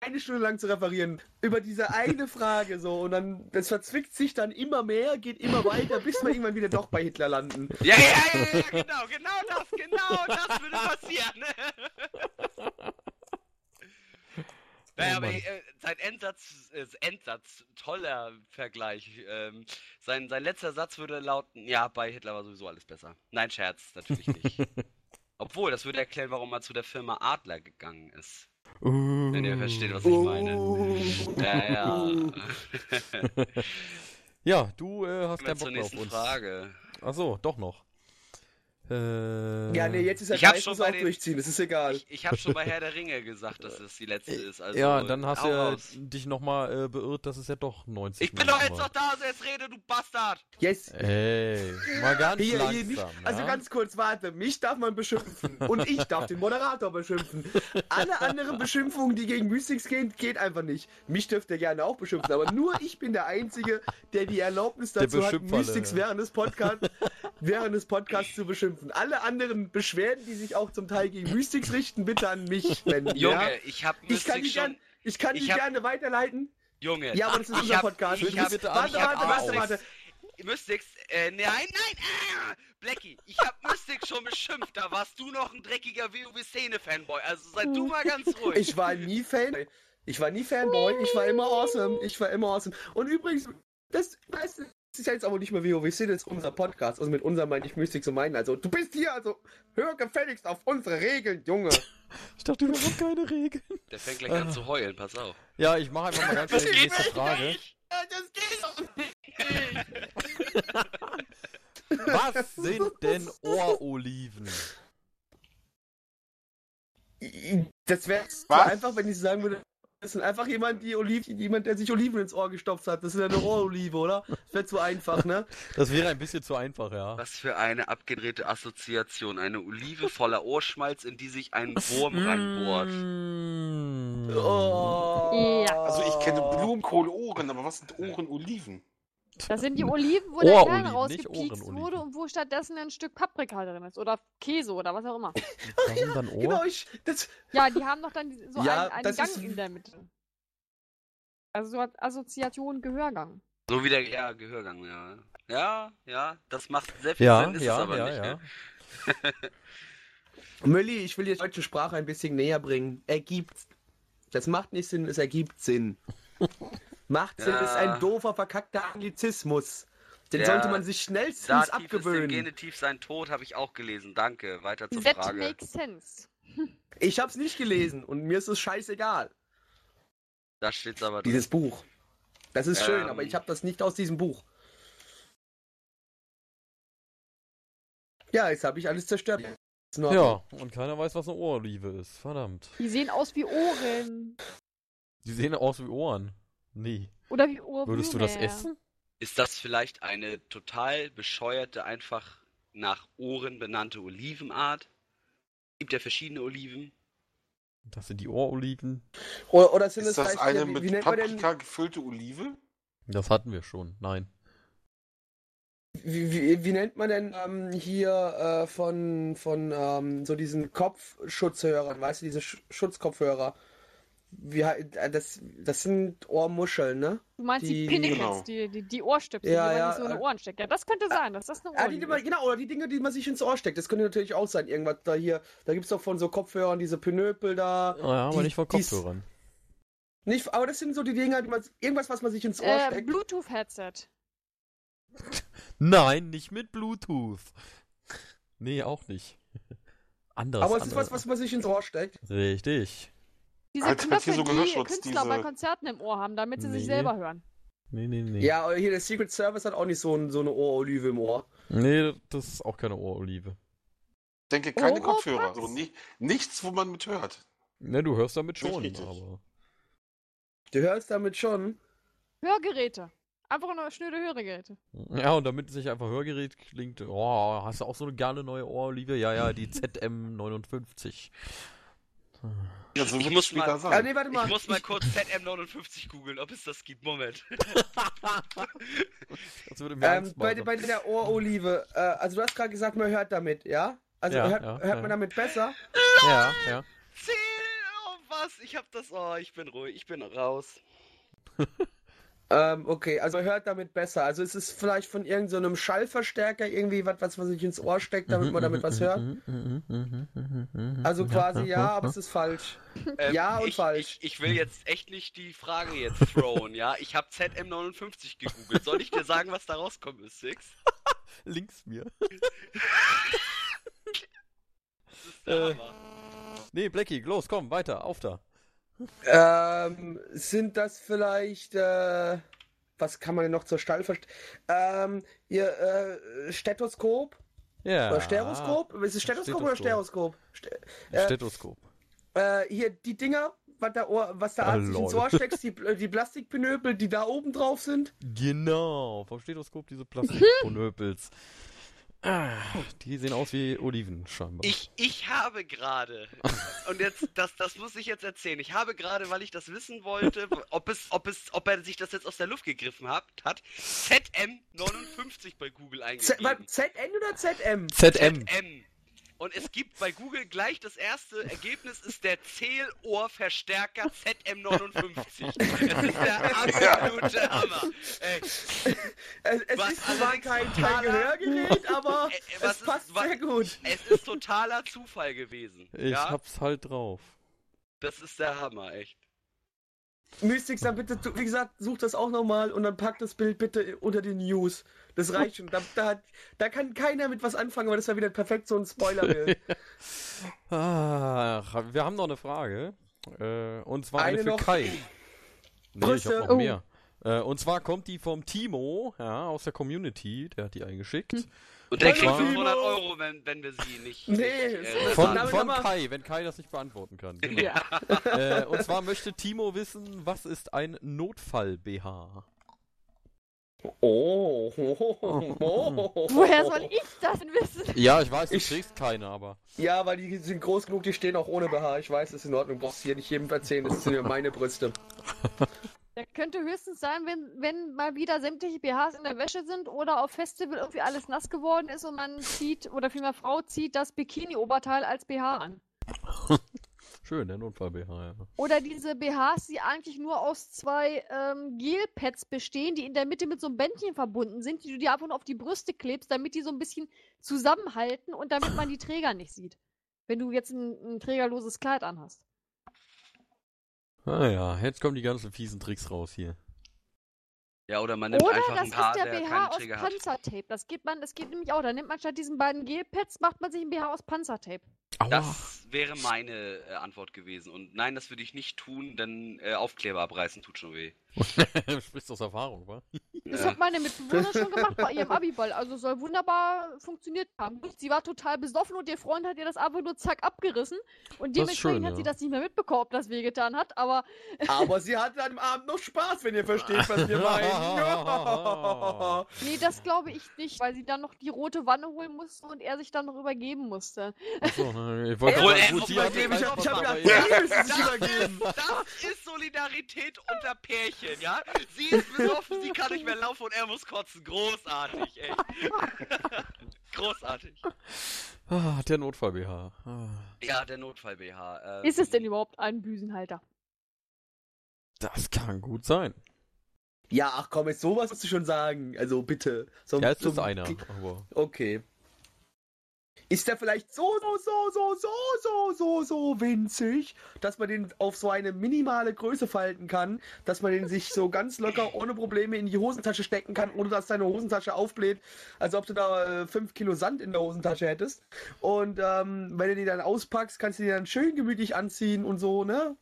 eine Stunde lang zu referieren über diese eine Frage so und dann das verzwickt sich dann immer mehr, geht immer weiter, bis wir irgendwann wieder doch bei Hitler landen. Ja, ja, ja, ja, genau, genau das, genau das würde passieren. Naja, Oh aber äh, sein Endsatz, äh, Endsatz, toller Vergleich. Ähm, sein, sein letzter Satz würde lauten, ja, bei Hitler war sowieso alles besser. Nein, Scherz, natürlich nicht. Obwohl, das würde erklären, warum er zu der Firma Adler gegangen ist. Wenn ihr versteht, was ich meine. Oh. Ja, ja. Ja, du äh, hast keinen zur Bock mehr auf uns. Frage. Achso, doch noch. Äh, Ja, nee, jetzt ist er Ich hab gleich, schon muss bei auch den- durchziehen, das ist egal. Ich, ich habe schon bei Herr der Ringe gesagt, dass es die letzte ist. Also, ja, dann hast du ja dich nochmal äh, beirrt, dass es ja doch 90 Ich bin doch jetzt war. noch da, also jetzt rede, du Bastard! Yes. Ey, mal ganz Hier, langsam. hier nicht, also ja? ganz kurz, warte, mich darf man beschimpfen und ich darf den Moderator beschimpfen. Alle anderen Beschimpfungen, die gegen Mystics gehen, geht einfach nicht. Mich dürft ihr gerne auch beschimpfen, aber nur ich bin der Einzige, der die Erlaubnis dazu hat, Mystics während des, Podcast, während des Podcasts zu beschimpfen. Alle anderen Beschwerden, die sich auch zum Teil gegen Mystics richten, bitte an mich wenden. Junge, ja? ich hab Ich kann die, schon... gern, ich kann die ich hab- gerne weiterleiten. Junge, Ja, aber das ist unser hab- Podcast. Ich hab, bitte warte, warte, warte, warte. Mystics, äh, nein, nein, ah, Blackie, ich hab Mystics schon beschimpft, da warst du noch ein dreckiger WoW-Szene-Fanboy, also sei du mal ganz ruhig. Ich war nie Fan. Ich war nie Fanboy. Ich war immer awesome. Ich war immer awesome. Und übrigens, das, das ist ja jetzt aber nicht mehr WoW, das ist unser Podcast. Also mit unserem meine ich Mystics und meinen. Also du bist hier, also hör gefälligst auf unsere Regeln, Junge. Ich dachte überhaupt keine Regeln. Der fängt gleich an zu heulen, pass auf. Ja, ich mache einfach mal ganz schnell die nächste Frage. Das geht doch nicht. Was sind denn Ohroliven? Das wäre so einfach, wenn ich sagen würde, das sind einfach jemand, die Oliven, jemand, der sich Oliven ins Ohr gestopft hat. Das ist ja eine Ohrolive, oder? Das wäre zu einfach, ne? Das wäre ein bisschen zu einfach, ja. Was für eine abgedrehte Assoziation. Eine Olive voller Ohrschmalz, in die sich ein Wurm reinbohrt. Mm. Oh. Ja. Also ich kenne Blumenkohlohren, aber was sind Ohren-Oliven? Das sind die Oliven, wo der Kern rausgepiekst wurde und wo stattdessen ein Stück Paprika drin ist. Oder Käse oder was auch immer. Was sind dann Ohr? Genau, ich, das, Ja, die haben doch dann so Ja, einen, einen Gang ist- in der Mitte. Also so hat Assoziation Gehörgang. So wie der, ja, Gehörgang, ja. Ja, ja, das macht sehr viel Ja, Sinn, ist ja, es aber ja, nicht. ja. Ne? Mölli, ich will die deutsche Sprache ein bisschen näher bringen. Ergibt. Das macht nicht Sinn, es ergibt Sinn. Macht Sinn Ja. ist ein doofer, verkackter Anglizismus. Den Ja. sollte man sich schnellstens Dativ ist abgewöhnen. Genitiv sein Tod, habe ich auch gelesen. Danke, weiter zur That Frage. makes sense. Ich hab's nicht gelesen und mir ist es scheißegal. Da steht's aber drin. Dieses Buch. Das ist schön, Ähm. aber ich habe das nicht aus diesem Buch. Ja, jetzt habe ich alles zerstört. Ist. Ja, und keiner weiß, was eine Ohrolive ist. Verdammt. Die sehen aus wie Ohren. Die sehen aus wie Ohren. Nee. Oder wie Ohrblume. Würdest du das essen? Ist das vielleicht eine total bescheuerte, einfach nach Ohren benannte Olivenart? Gibt ja verschiedene Oliven. Das sind die Ohroliven. Oder, oder sind Ist es das vielleicht eine wie, mit wie denn, Paprika gefüllte Olive? Das hatten wir schon. Nein. wie, wie, wie nennt man denn ähm, hier äh, von, von ähm, so diesen Kopfschutzhörern, weißt du, diese Sch Schutzkopfhörer? Wie, äh, das, das sind Ohrmuscheln, ne? Du meinst die, Die- Pinnacles, Genau. die, die, die Ohrstöpsel, Ja, die man ja, sich so in die äh, Ohren steckt. Ja, das könnte sein, dass das eine Ja, die, die man, ist. genau, oder die Dinge, die man sich ins Ohr steckt. Das könnte natürlich auch sein. Irgendwas da hier. Da gibt es doch von so Kopfhörern diese Pinöpel da. Ah, ja, aber Die- nicht von Kopfhörern. Nicht, aber das sind so die Dinger, die man, irgendwas, was man sich ins Ohr Äh, steckt. Bluetooth-Headset. Nein, nicht mit Bluetooth. Nee, auch nicht. Anderes. aber es ist was, anderes. was man sich ins Ohr steckt. Richtig. Diese hier Knöpfe, so die Künstler bei diese- Konzerten im Ohr haben, damit sie sich Nee. selber hören. Nee, nee, nee. Ja, aber hier der Secret Service hat auch nicht so, ein, so eine Ohrolive im Ohr. Nee, das ist auch keine Ohrolive. Ich denke, keine Oropax? Kopfhörer. So, nie, nichts, wo man mit hört. Ne, du hörst damit Nicht schon, aber. Du hörst damit schon. Hörgeräte. Einfach nur schnöde Hörgeräte. Ja, und damit sich einfach Hörgerät klingt, oh, hast du auch so eine geile neue Ohrolive? Ja, ja, die ZM59. Ja, so Ich muss mal-. Ah, nee, warte mal. Ich muss mal kurz ZM59 googeln, ob es das gibt. Moment. Das würde mir ähm, bei, bei der Ohrolive, äh, also du hast gerade gesagt, man hört damit, ja? Also Ja, hört, ja, hört ja. man damit besser? Ja, ja. Zähl auf was? Ich hab das. Oh, ich bin ruhig. Ich bin raus. Ähm, okay, also man hört damit besser. Also es ist vielleicht von irgendeinem so Schallverstärker irgendwie was, was man sich ins Ohr steckt, damit man damit was hört. Also quasi ja, aber es ist falsch. Ähm, Ja und ich, falsch. Ich, ich will jetzt echt nicht die Frage jetzt throwen, ja? Ich habe ZM59 gegoogelt. Soll ich dir sagen, was da rauskommt, ist Six? Links mir. Das ist der Äh. Hammer. Nee, Blackie, los, komm, weiter, auf da. Ähm, sind das vielleicht, äh, was kann man denn noch zur Stall verst... Ähm, ihr, äh, Stethoskop? Ja. Oder Stereoskop? Ist es Stethoskop oder Stereoskop? Ste äh, Stethoskop. äh, hier, die Dinger, was der, Ohr, was der Arzt sich ins. Ohr steckt, die, die Plastikpinöpel, die da oben drauf sind. Genau, vom Stethoskop diese Plastikponöpels. Die sehen aus wie Oliven scheinbar. Ich, ich habe gerade, und jetzt, das, das muss ich jetzt erzählen. Ich habe gerade, weil ich das wissen wollte, ob es, ob es, ob er sich das jetzt aus der Luft gegriffen hat, hat ZM59 bei Google Z eingegeben. ZN oder ZM? ZM. ZM. Und es gibt bei Google gleich das erste Ergebnis ist der Zählohrverstärker ZM59. Das ist der absolute Hammer. Ey, Es, es Was ist zwar kein, kein Gehörgerät, aber Äh, was es ist- passt wa- sehr gut. es ist totaler Zufall gewesen. Ich ja, hab's halt drauf. das ist der Hammer, echt. Mystix, dann bitte, wie gesagt, such das auch nochmal und dann pack das Bild bitte unter die News. Das reicht schon. Da, da, da kann keiner mit was anfangen, aber das war wieder perfekt so ein Spoiler-Bild. Ach, wir haben noch eine Frage. Äh, und zwar eine, Eine für noch. Kai. Nee, ich hab noch mehr. Äh, und zwar kommt die vom Timo, ja, aus der Community. Der hat die eingeschickt. Und der Und kriegt zwar- 500 Euro, wenn, wenn wir sie nicht. Nee, äh, ist- Von, von Kai, wenn Kai das nicht beantworten kann. Genau. Ja. äh, und zwar möchte Timo wissen, was ist ein Notfall-BH? Oh. oh. Woher soll ich das denn wissen? Ja, ich weiß, du Ich- kriegst keine, aber. Ja, weil die sind groß genug, die stehen auch ohne BH. Ich weiß, das ist in Ordnung. Brauchst hier nicht jedem erzählen, das sind ja meine Brüste. Der könnte höchstens sein, wenn, wenn mal wieder sämtliche BHs in der Wäsche sind oder auf Festival irgendwie alles nass geworden ist und man zieht, oder vielmehr Frau zieht das Bikini-Oberteil als BH an. Schön, der Notfall-BH, ja. Oder diese BHs, die eigentlich nur aus zwei ähm, Gelpads bestehen, die in der Mitte mit so einem Bändchen verbunden sind, die du dir einfach nur auf die Brüste klebst, damit die so ein bisschen zusammenhalten und damit man die Träger nicht sieht. Wenn du jetzt ein, ein trägerloses Kleid anhast. Ah ja, jetzt kommen die ganzen fiesen Tricks raus hier. Ja, oder man nimmt Oder einfach das ein Paar, ist der der BH aus. Panzertape. Das geht man, das geht nämlich auch. Da nimmt man statt diesen beiden Gelpads, macht man sich ein BH aus Panzertape. Aua. Das wäre meine äh, Antwort gewesen. Und nein, das würde ich nicht tun, denn äh, Aufkleber abreißen tut schon weh. du sprichst aus Erfahrung, wa? Das hat meine Mitbewohnerin schon gemacht bei ihrem Abiball. Also soll wunderbar funktioniert haben. Sie war total besoffen und ihr Freund hat ihr das einfach nur zack abgerissen. Und dementsprechend schön, hat ja. sie das nicht mehr mitbekommen, ob das wehgetan hat. Aber Aber sie hatte an dem Abend noch Spaß, wenn ihr versteht, was wir meinen. nee, das glaube ich nicht, weil sie dann noch die rote Wanne holen musste und er sich dann noch übergeben musste. Achso, ne, ich wollte sagen, gut, übergeben, ich gleich hab- gedacht, Ja. Das das ist Solidarität unter Pärchen, ja? Sie ist besoffen, sie kann nicht mehr laufen und er muss kotzen. Großartig, ey. Großartig. Ah, der Notfall-BH. Ah, Ja, der Notfall-BH. Ähm, Ist es denn überhaupt ein Büsenhalter? das kann gut sein. Ja, ach komm, jetzt sowas musst du schon sagen. Also bitte. So, Ja, es so, ist einer. Aber Okay. Ist der vielleicht so, so, so, so, so, so, so, so winzig, dass man den auf so eine minimale Größe falten kann, dass man den sich so ganz locker ohne Probleme in die Hosentasche stecken kann, ohne dass deine Hosentasche aufbläht, als ob du da 5 Kilo Sand in der Hosentasche hättest. Und ähm, wenn du die dann auspackst, kannst du die dann schön gemütlich anziehen und so, ne?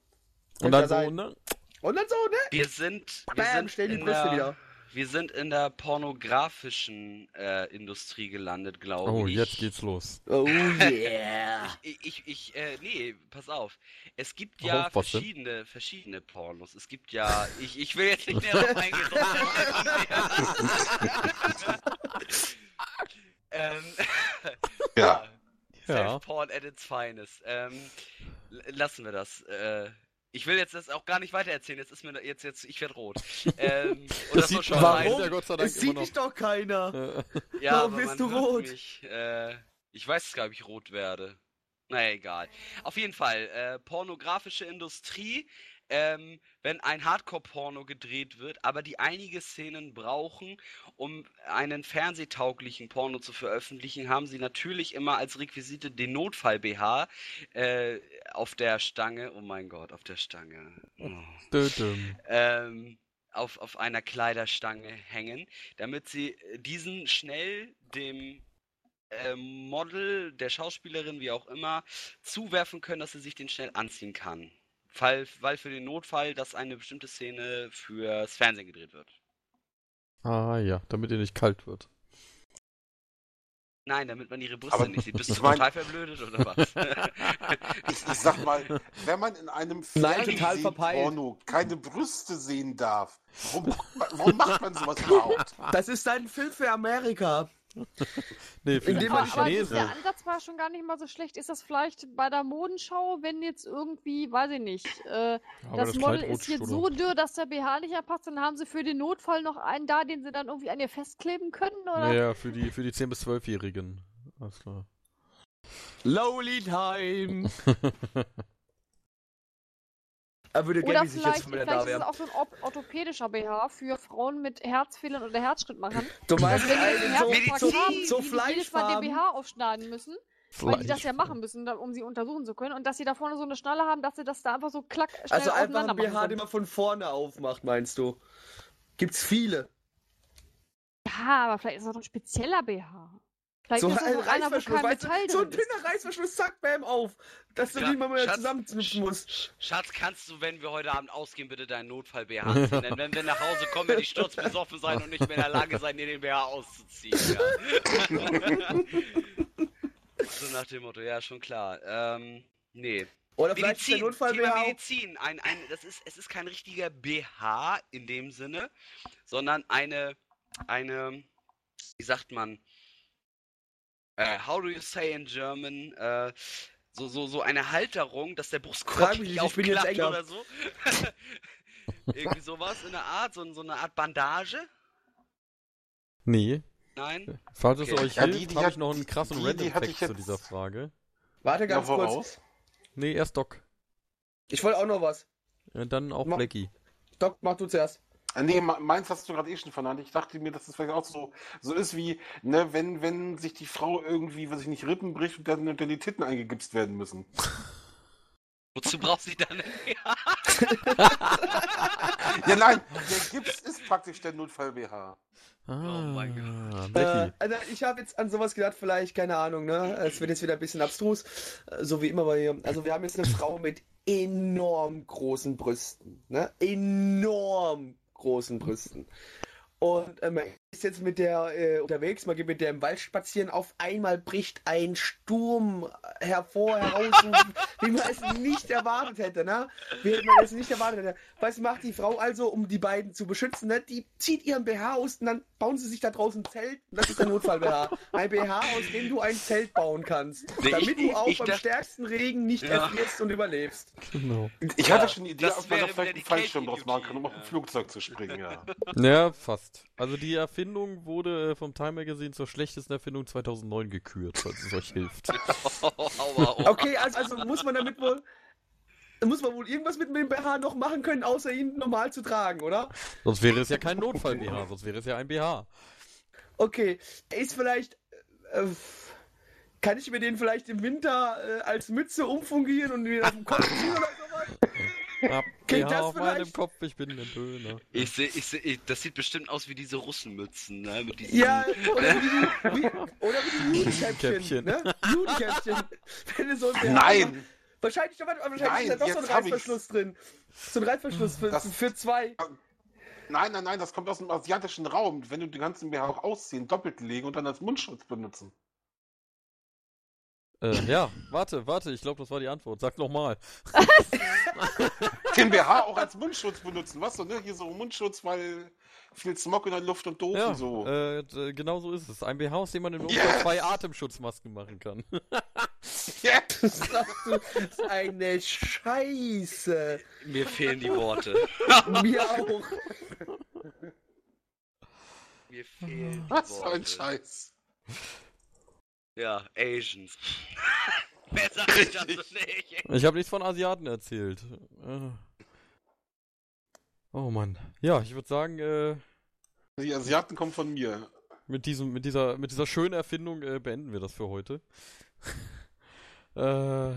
und dann da so, ne? Und dann so, ne? Wir sind, wir Bam, sind stell die Brüste der, wieder. Wir sind in der pornografischen äh, Industrie gelandet, glaube Oh, ich. jetzt geht's los. Oh yeah. Ich, ich, ich äh, nee, pass auf. Es gibt ja Oh, was denn? verschiedene, verschiedene Pornos. Es gibt ja, ich, ich will jetzt nicht näher darauf eingehen. ähm, Ja. Ja. Self-Porn at its finest. Ähm, lassen wir das. Äh, ich will jetzt das auch gar nicht weitererzählen. Jetzt ist mir jetzt jetzt ich werde rot. Ähm, und das, sieht schon. Warum? Ja, Gott sei Dank Es sieht noch. dich doch keiner. Ja, Warum bist du rot? Mich. Äh, ich weiß gar nicht, ob ich rot werde. Naja, egal. Auf jeden Fall, äh, pornografische Industrie, ähm, wenn ein Hardcore-Porno gedreht wird, aber die einige Szenen brauchen, um einen fernsehtauglichen Porno zu veröffentlichen, haben sie natürlich immer als Requisite den Notfall-BH äh, auf der Stange. Oh mein Gott, auf der Stange. Oh. Dödüm. ähm, auf, auf einer Kleiderstange hängen, damit sie äh, diesen schnell dem äh, Model, der Schauspielerin, wie auch immer, zuwerfen können, dass sie sich den schnell anziehen kann. Fall, weil für den Notfall, dass eine bestimmte Szene fürs Fernsehen gedreht wird. Ah ja, damit ihr nicht kalt wird. Nein, damit man ihre Brüste Aber nicht sieht. Bist du mein- total verblödet oder was? Ich, ich sag mal, wenn man in einem Fernsehporno keine Brüste sehen darf, warum, macht man- warum macht man sowas überhaupt? Das ist ein Film für Amerika. Nee, für Indem man Aber, das, Chinesen. der Ansatz war schon gar nicht mal so schlecht. Ist das vielleicht bei der Modenschau, wenn jetzt irgendwie, weiß ich nicht, äh, Aber das, Model Kleid ist jetzt oder? so dürr, dass der BH nicht erpasst, dann haben sie für den Notfall noch einen da, den sie dann irgendwie an ihr festkleben können, oder? Naja, für die, für die 10- bis 12-Jährigen. Alles klar. Lowly Time. Er würde gerne sich jetzt wieder vielleicht da ist wären. auch so ein orth- orthopädischer BH für Frauen mit Herzfehlern oder Herzschrittmachern. Du meinst Wenn die einen so, Herzinfarkt so, haben, so die jedes Mal den. BH aufschneiden müssen, weil die das ja machen müssen, um sie untersuchen zu können. Und dass sie da vorne so eine Schnalle haben, dass sie das da einfach so klack schnell Also einfach ein BH, machen den man von vorne aufmacht, meinst du? Gibt's viele. Ja, aber vielleicht ist das doch ein spezieller BH. Vielleicht So ein Reißverschluss, kein weißt du? So ein dünner Reißverschluss, zack, bam, auf. Dass du Ja, nicht mal mehr Schatz, zusammenknüpfen musst. Sch- Schatz, kannst du, wenn wir heute Abend ausgehen, bitte deinen Notfall-BH anziehen? Denn wenn wir nach Hause kommen, werde ich sturzbesoffen sein und nicht mehr in der Lage sein, dir den BH auszuziehen. Ja. so nach dem Motto, ja, schon klar. Ähm, nee. Oder vielleicht ist der Medizin, Notfall Thema BH. Medizin. Ein, ein, das ist, es ist kein richtiger BH in dem Sinne, sondern eine, eine, wie sagt man, äh, how do you say in German, äh, so, so, so eine Halterung, dass der Brustkorb nicht nicht, ich bin jetzt aufklappt oder so. Irgendwie sowas in der Art, so, so eine Art Bandage. Nee. Nein? Falls es Okay. euch Ja, die- hilft, die habe hat- ich noch einen krassen die- die Random ich zu dieser Frage. Warte Ja, ganz kurz. voraus. Nee, erst Doc. Ich wollte auch noch was. Ja, dann auch Ma- Blackie. Doc, mach du zuerst. Ah, Nee, me- meins hast du gerade eh schon vernannt. Ich dachte mir, dass das vielleicht auch so, so ist wie, ne, wenn, wenn sich die Frau irgendwie, was ich nicht, Rippen bricht und dann, dann die Titten eingegipst werden müssen. Wozu braucht sie dann? Ja, nein, der Gips ist praktisch der Notfall-BH. Ah, mein Äh, Blackie. also ich habe jetzt an sowas gedacht, vielleicht, keine Ahnung, ne? Es wird jetzt wieder ein bisschen abstrus, äh, so wie immer bei hier. Also wir haben jetzt eine Frau mit enorm großen Brüsten, ne? Enorm großen Brüsten. Und äh, man ist jetzt mit der äh, unterwegs, man geht mit der im Wald spazieren, auf einmal bricht ein Sturm hervor, heraus, wie man es nicht erwartet hätte, ne? Wie man es nicht erwartet hätte. Was macht die Frau also, um die beiden zu beschützen, ne? Die zieht ihren BH aus und dann bauen sie sich da draußen ein Zelt. Und das ist der Notfall-BH. Ein BH, aus dem du ein Zelt bauen kannst. Nee, damit ich- du auch beim stärksten Regen nicht Ja. erfrierst und überlebst. Genau. Ich hatte schon die Idee, das ob man da vielleicht einen Fallschirm draus machen kann, um auf ein. Flugzeug zu springen, ja. Ja, fast. Also die Erfindung wurde äh, vom Time Magazine zur schlechtesten Erfindung 2009 gekürt, falls es euch hilft. Okay, also, also muss man damit wohl. Muss man wohl irgendwas mit dem BH noch machen können, außer ihn normal zu tragen, oder? Sonst wäre es ja kein Notfall-BH, sonst wäre es ja ein BH. Okay, ist vielleicht. Äh, kann ich mir den vielleicht im Winter äh, als Mütze umfungieren und mir auf den Kopf ziehen oder sowas? Hab Geht BH das auf meinem vielleicht? Kopf, ich bin ein Döner. Ich sehe, ich sehe, das sieht bestimmt aus wie diese Russenmützen, ne? Mit diesen, Ja, oder wie die, wie, oder wie die Judenkäppchen. Ne? Judenkäppchen. Wenn du so ein Nein! Wahrscheinlich, wahrscheinlich Nein, ist da doch so ein. Reißverschluss drin. So ein Reißverschluss für, Das- für zwei. Nein, nein, nein, das kommt aus dem asiatischen Raum. Wenn du den ganzen BH auch ausziehen, doppelt legen und dann als Mundschutz benutzen. Äh, ja, warte, warte, ich glaube, das war die Antwort. Sag nochmal. Den BH auch als Mundschutz benutzen, was so, ne? Hier so Mundschutz, weil viel Smog in der Luft und doof Ja, und so. äh, genau so ist es. Ein BH, aus dem man im Notfall Yes! zwei Atemschutzmasken machen kann. Du, das ist eine Scheiße. Mir fehlen die Worte. Mir auch. Mir fehlen die Was für ein Worte. Scheiß. Ja, Asians. Besser als das nicht. Ich habe nichts von Asiaten erzählt. Äh. Oh Mann. Ja, ich würde sagen, äh, Die Asiaten kommen von mir. mit, diesem, mit, dieser, mit dieser schönen Erfindung äh, beenden wir das für heute. äh,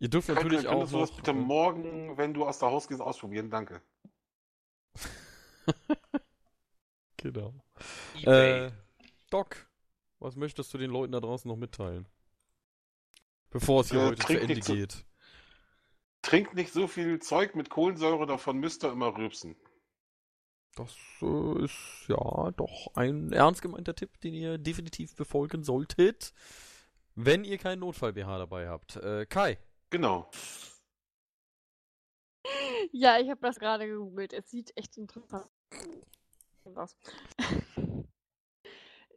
ihr dürft natürlich Könntest auch du das noch, bitte äh, morgen, wenn du aus der Haus gehst, ausprobieren? Danke. Genau. Ebay. Äh, Doc, was möchtest du den Leuten da draußen noch mitteilen? Bevor es hier Äh, heute zu trink Ende nicht so- geht. Trinkt nicht so viel Zeug mit Kohlensäure, davon müsst ihr immer rülpsen. Das äh, ist ja doch ein ernst gemeinter Tipp, den ihr definitiv befolgen solltet, wenn ihr keinen Notfall-BH dabei habt. Äh, Kai, Genau. Ja, ich habe das gerade gegoogelt. Es sieht echt interessant aus.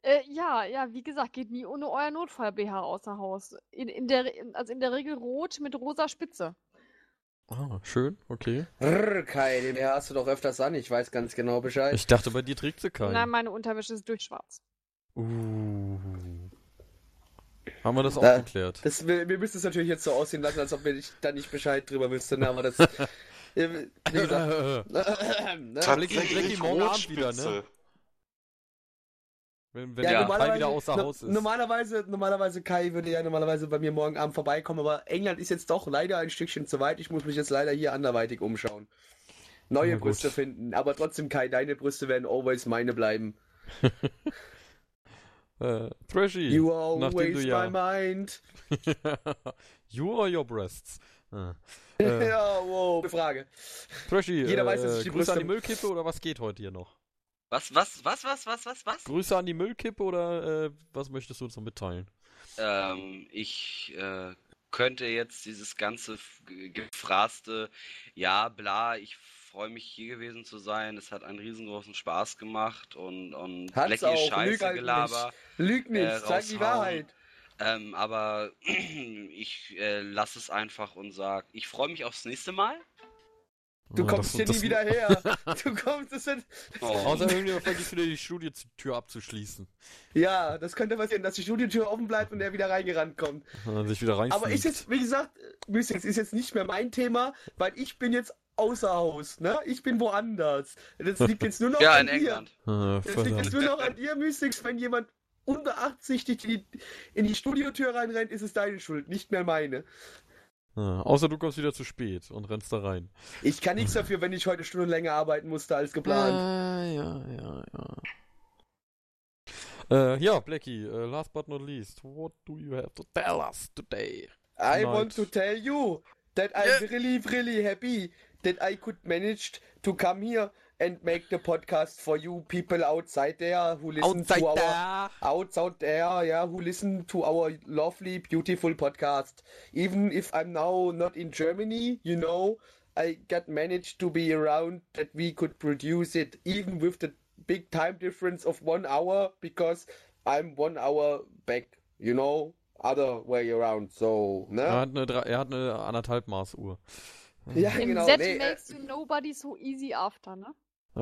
Äh, ja, ja, wie gesagt, geht nie ohne euer Notfall-BH außer Haus. In, in der, also in der Regel rot mit rosa Spitze. ah, schön, okay. Rrr, Kai, den hast du doch öfters an. Ich weiß ganz genau Bescheid. Ich dachte, bei dir trägt sie Nein, keinen. meine Unterwäsche ist durchschwarz. Uh. Haben wir das auch Da- geklärt? Das, wir, wir müssen es natürlich jetzt so aussehen lassen, als ob wir nicht, da nicht Bescheid drüber wüssten. Aber das. äh, wie gesagt. ne? Blackie morgen Abend wieder, ne? Wenn, wenn Ja, der Kai normalerweise, wieder außer no- Haus ist. Normalerweise, normalerweise Kai würde ja normalerweise bei mir morgen Abend vorbeikommen, aber England ist jetzt doch leider ein Stückchen zu weit. Ich muss mich jetzt leider hier anderweitig umschauen. Neue Na gut. Brüste finden. Aber trotzdem, Kai, deine Brüste werden always meine bleiben. Äh, Thrashy, You are always du ja... my mind. you or your breasts? Ah. Äh, ja, wow. Frage. Thrashy, Jeder äh, weiß, dass ich die Grüße an die Brüste- Müllkippe oder was geht heute hier noch? Was, was, was, was, was, was, was? Grüße an die Müllkippe oder äh, was möchtest du uns noch mitteilen? Ähm, ich äh, könnte jetzt dieses ganze f- ge- gefraßte, ja, bla, ich freue mich hier gewesen zu sein. Es hat einen riesengroßen Spaß gemacht und, und Hat's Blackie auch, lüg Scheiße halt Gelaber. Lüg nicht, Äh, sag die. Wahrheit. Ähm, aber ich äh, lasse es einfach und sag, ich freue mich aufs nächste Mal. Du kommst das- hier das- nie wieder her. Du kommst, das sind, Oh. Außer irgendjemand vergisst wieder die Studiotür abzuschließen. ja, das könnte passieren, dass die Studiotür offen bleibt und er wieder reingerannt kommt. Und dann sich wieder rein. Aber ist jetzt, wie gesagt, Mystics ist jetzt nicht mehr mein Thema, weil ich bin jetzt außer Haus, ne? Ich bin woanders. Das liegt jetzt nur noch Ja, an in dir. England. Ah, Das liegt jetzt nur noch an dir, Mystics. Wenn jemand unbeabsichtigt in die, in die Studiotür reinrennt, ist es deine Schuld, nicht mehr meine. Ah, außer du kommst wieder zu spät und rennst da rein. Ich kann nichts dafür, wenn ich heute Stunden länger arbeiten musste als geplant. Ah, ja, ja, ja. Äh, ja, Blackie, äh, last but not least, what do you have to tell us today? I Tonight. want to tell you that I'm really, really happy that I could manage to come here and make the podcast for you people outside there who listen to our outside there, yeah, who listen to our lovely, beautiful podcast. Even if I'm now not in Germany, you know, I got managed to be around that we could produce it, even with the big time difference of one hour, because I'm one hour back, you know, other way around. So, ne? Er hat eine, er hat eine anderthalb Maßuhr. Ja, Im genau. Set nee, äh, makes you nobody so easy after, ne?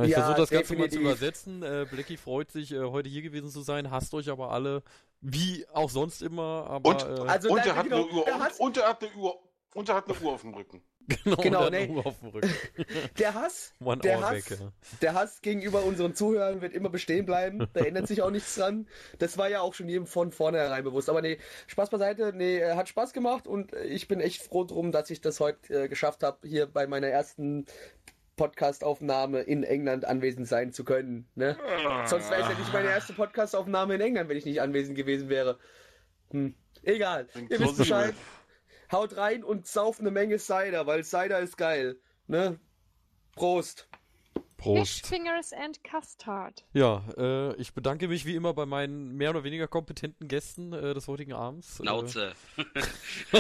Ich Ja, versuche das Ganze mal zu übersetzen. Äh, Blackie freut sich, äh, heute hier gewesen zu sein. Hasst euch aber alle, wie auch sonst immer. Aber Und- äh, Also, und er hat genau, eine Uhr. Und, und er hat eine Uhr. Und er hat eine Uhr auf dem Rücken. genau, genau, und er hat eine nee. Uhr auf dem Rücken. der Hass, One der Hass, back, ja. der Hass gegenüber unseren Zuhörern wird immer bestehen bleiben. Da ändert sich auch nichts dran. Das war ja auch schon jedem von vornherein bewusst. Aber nee, Spaß beiseite. Nee, äh, hat Spaß gemacht und äh, ich bin echt froh drum, dass ich das heute äh, geschafft habe, hier bei meiner ersten Podcast-Aufnahme in England anwesend sein zu können. Ne? Sonst wäre es ja nicht meine erste Podcast-Aufnahme in England, wenn ich nicht anwesend gewesen wäre. Hm. Egal. Ihr wisst. Bescheid. Haut rein und sauft eine Menge Cider, weil Cider ist geil. Ne? Prost. Fish Prost. Fingers and Custard. Ja, äh, ich bedanke mich wie immer bei meinen mehr oder weniger kompetenten Gästen äh, des heutigen Abends. Schnauze. Äh,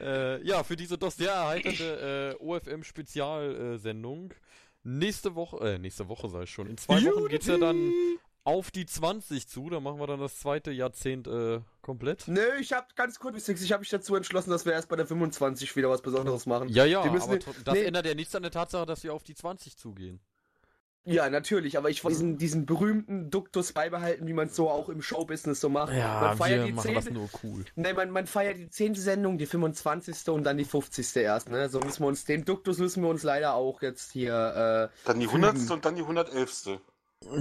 äh, ja, für diese doch sehr erheiternde äh, OFM-Spezialsendung. Nächste Woche, äh, nächste Woche sei es schon. In zwei Wochen geht's ja dann auf die 20 zu. Da machen wir dann das zweite Jahrzehnt äh, komplett. Nö, ich hab ganz kurz, ich habe mich dazu entschlossen, dass wir erst bei der 25 wieder was Besonderes machen. Ja, ja, aber tr- das nee. ändert ja nichts an der Tatsache, dass wir auf die 20 zugehen. Ja, natürlich, aber ich wollte diesen, diesen berühmten Duktus beibehalten, wie man es so auch im Showbusiness so macht. Ja, man feiert wir die machen das zehnte- nur cool. Nein, man, man feiert die 10. Sendung, die 25. und dann die 50. erst, ne? So müssen wir uns, den Duktus müssen wir uns leider auch jetzt hier, äh, Dann die Fügen. 100. und dann die 111.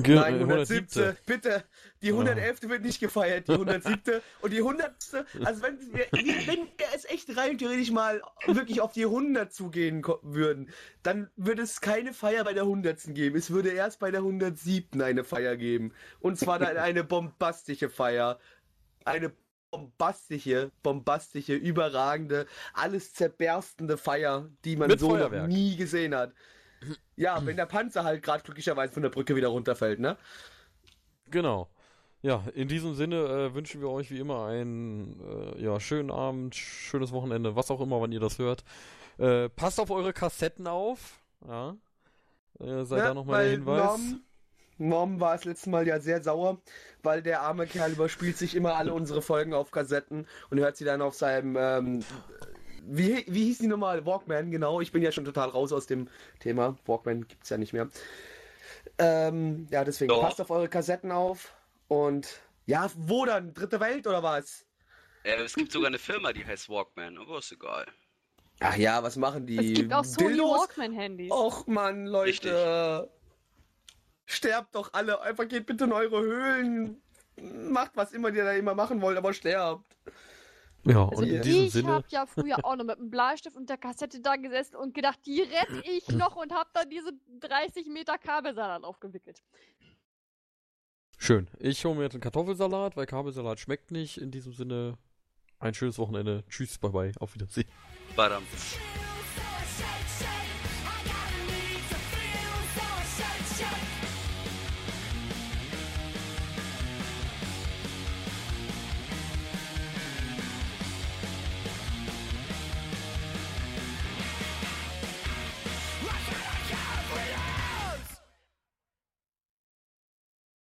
Ge Nein, äh, 107. Bitte. Die Ja. 111. wird nicht gefeiert, die 107. und die 100. Also wenn wir, wenn wir es echt rein theoretisch mal wirklich auf die 100 zugehen würden, dann würde es keine Feier bei der 100. geben. Es würde erst bei der 107. eine Feier geben. Und zwar dann eine bombastische Feier. Eine bombastische, bombastische, überragende, alles zerberstende Feier, die man Mit so noch Feuerwerk. nie gesehen hat. Ja, wenn der Panzer halt gerade glücklicherweise von der Brücke wieder runterfällt, ne? Genau. Ja, in diesem Sinne äh, wünschen wir euch wie immer einen äh, ja, schönen Abend, schönes Wochenende, was auch immer, wann ihr das hört. Äh, passt auf eure Kassetten auf. Ja. Äh, sei Ja, da nochmal der Hinweis. Norm, Norm war das letzte Mal ja sehr sauer, weil der arme Kerl überspielt sich immer alle unsere Folgen auf Kassetten und hört sie dann auf seinem, ähm, wie, wie hieß die nochmal? Walkman, genau. Ich bin ja schon total raus aus dem Thema. Walkman gibt's ja nicht mehr. Ähm, ja, deswegen Doch. passt auf eure Kassetten auf und ja, wo dann? Dritte Welt oder was? Äh, es gibt sogar eine Firma, die heißt Walkman, aber ist egal. Ach ja, was machen die? Es gibt auch Sony? Walkman-Handys. Och Mann, Leute. Sterbt doch alle. Einfach geht bitte in eure Höhlen. Macht was immer ihr da immer machen wollt, aber sterbt. Ja, Also und in diesem ich Sinne. habe ja früher auch noch mit einem Bleistift und der Kassette da gesessen und gedacht, die rette ich noch und habe dann diese 30 Meter Kabelsalat aufgewickelt. Schön. Ich hole mir jetzt einen Kartoffelsalat, weil Kabelsalat schmeckt nicht. In diesem Sinne, ein schönes Wochenende. Tschüss, bye bye. Auf Wiedersehen. Badam.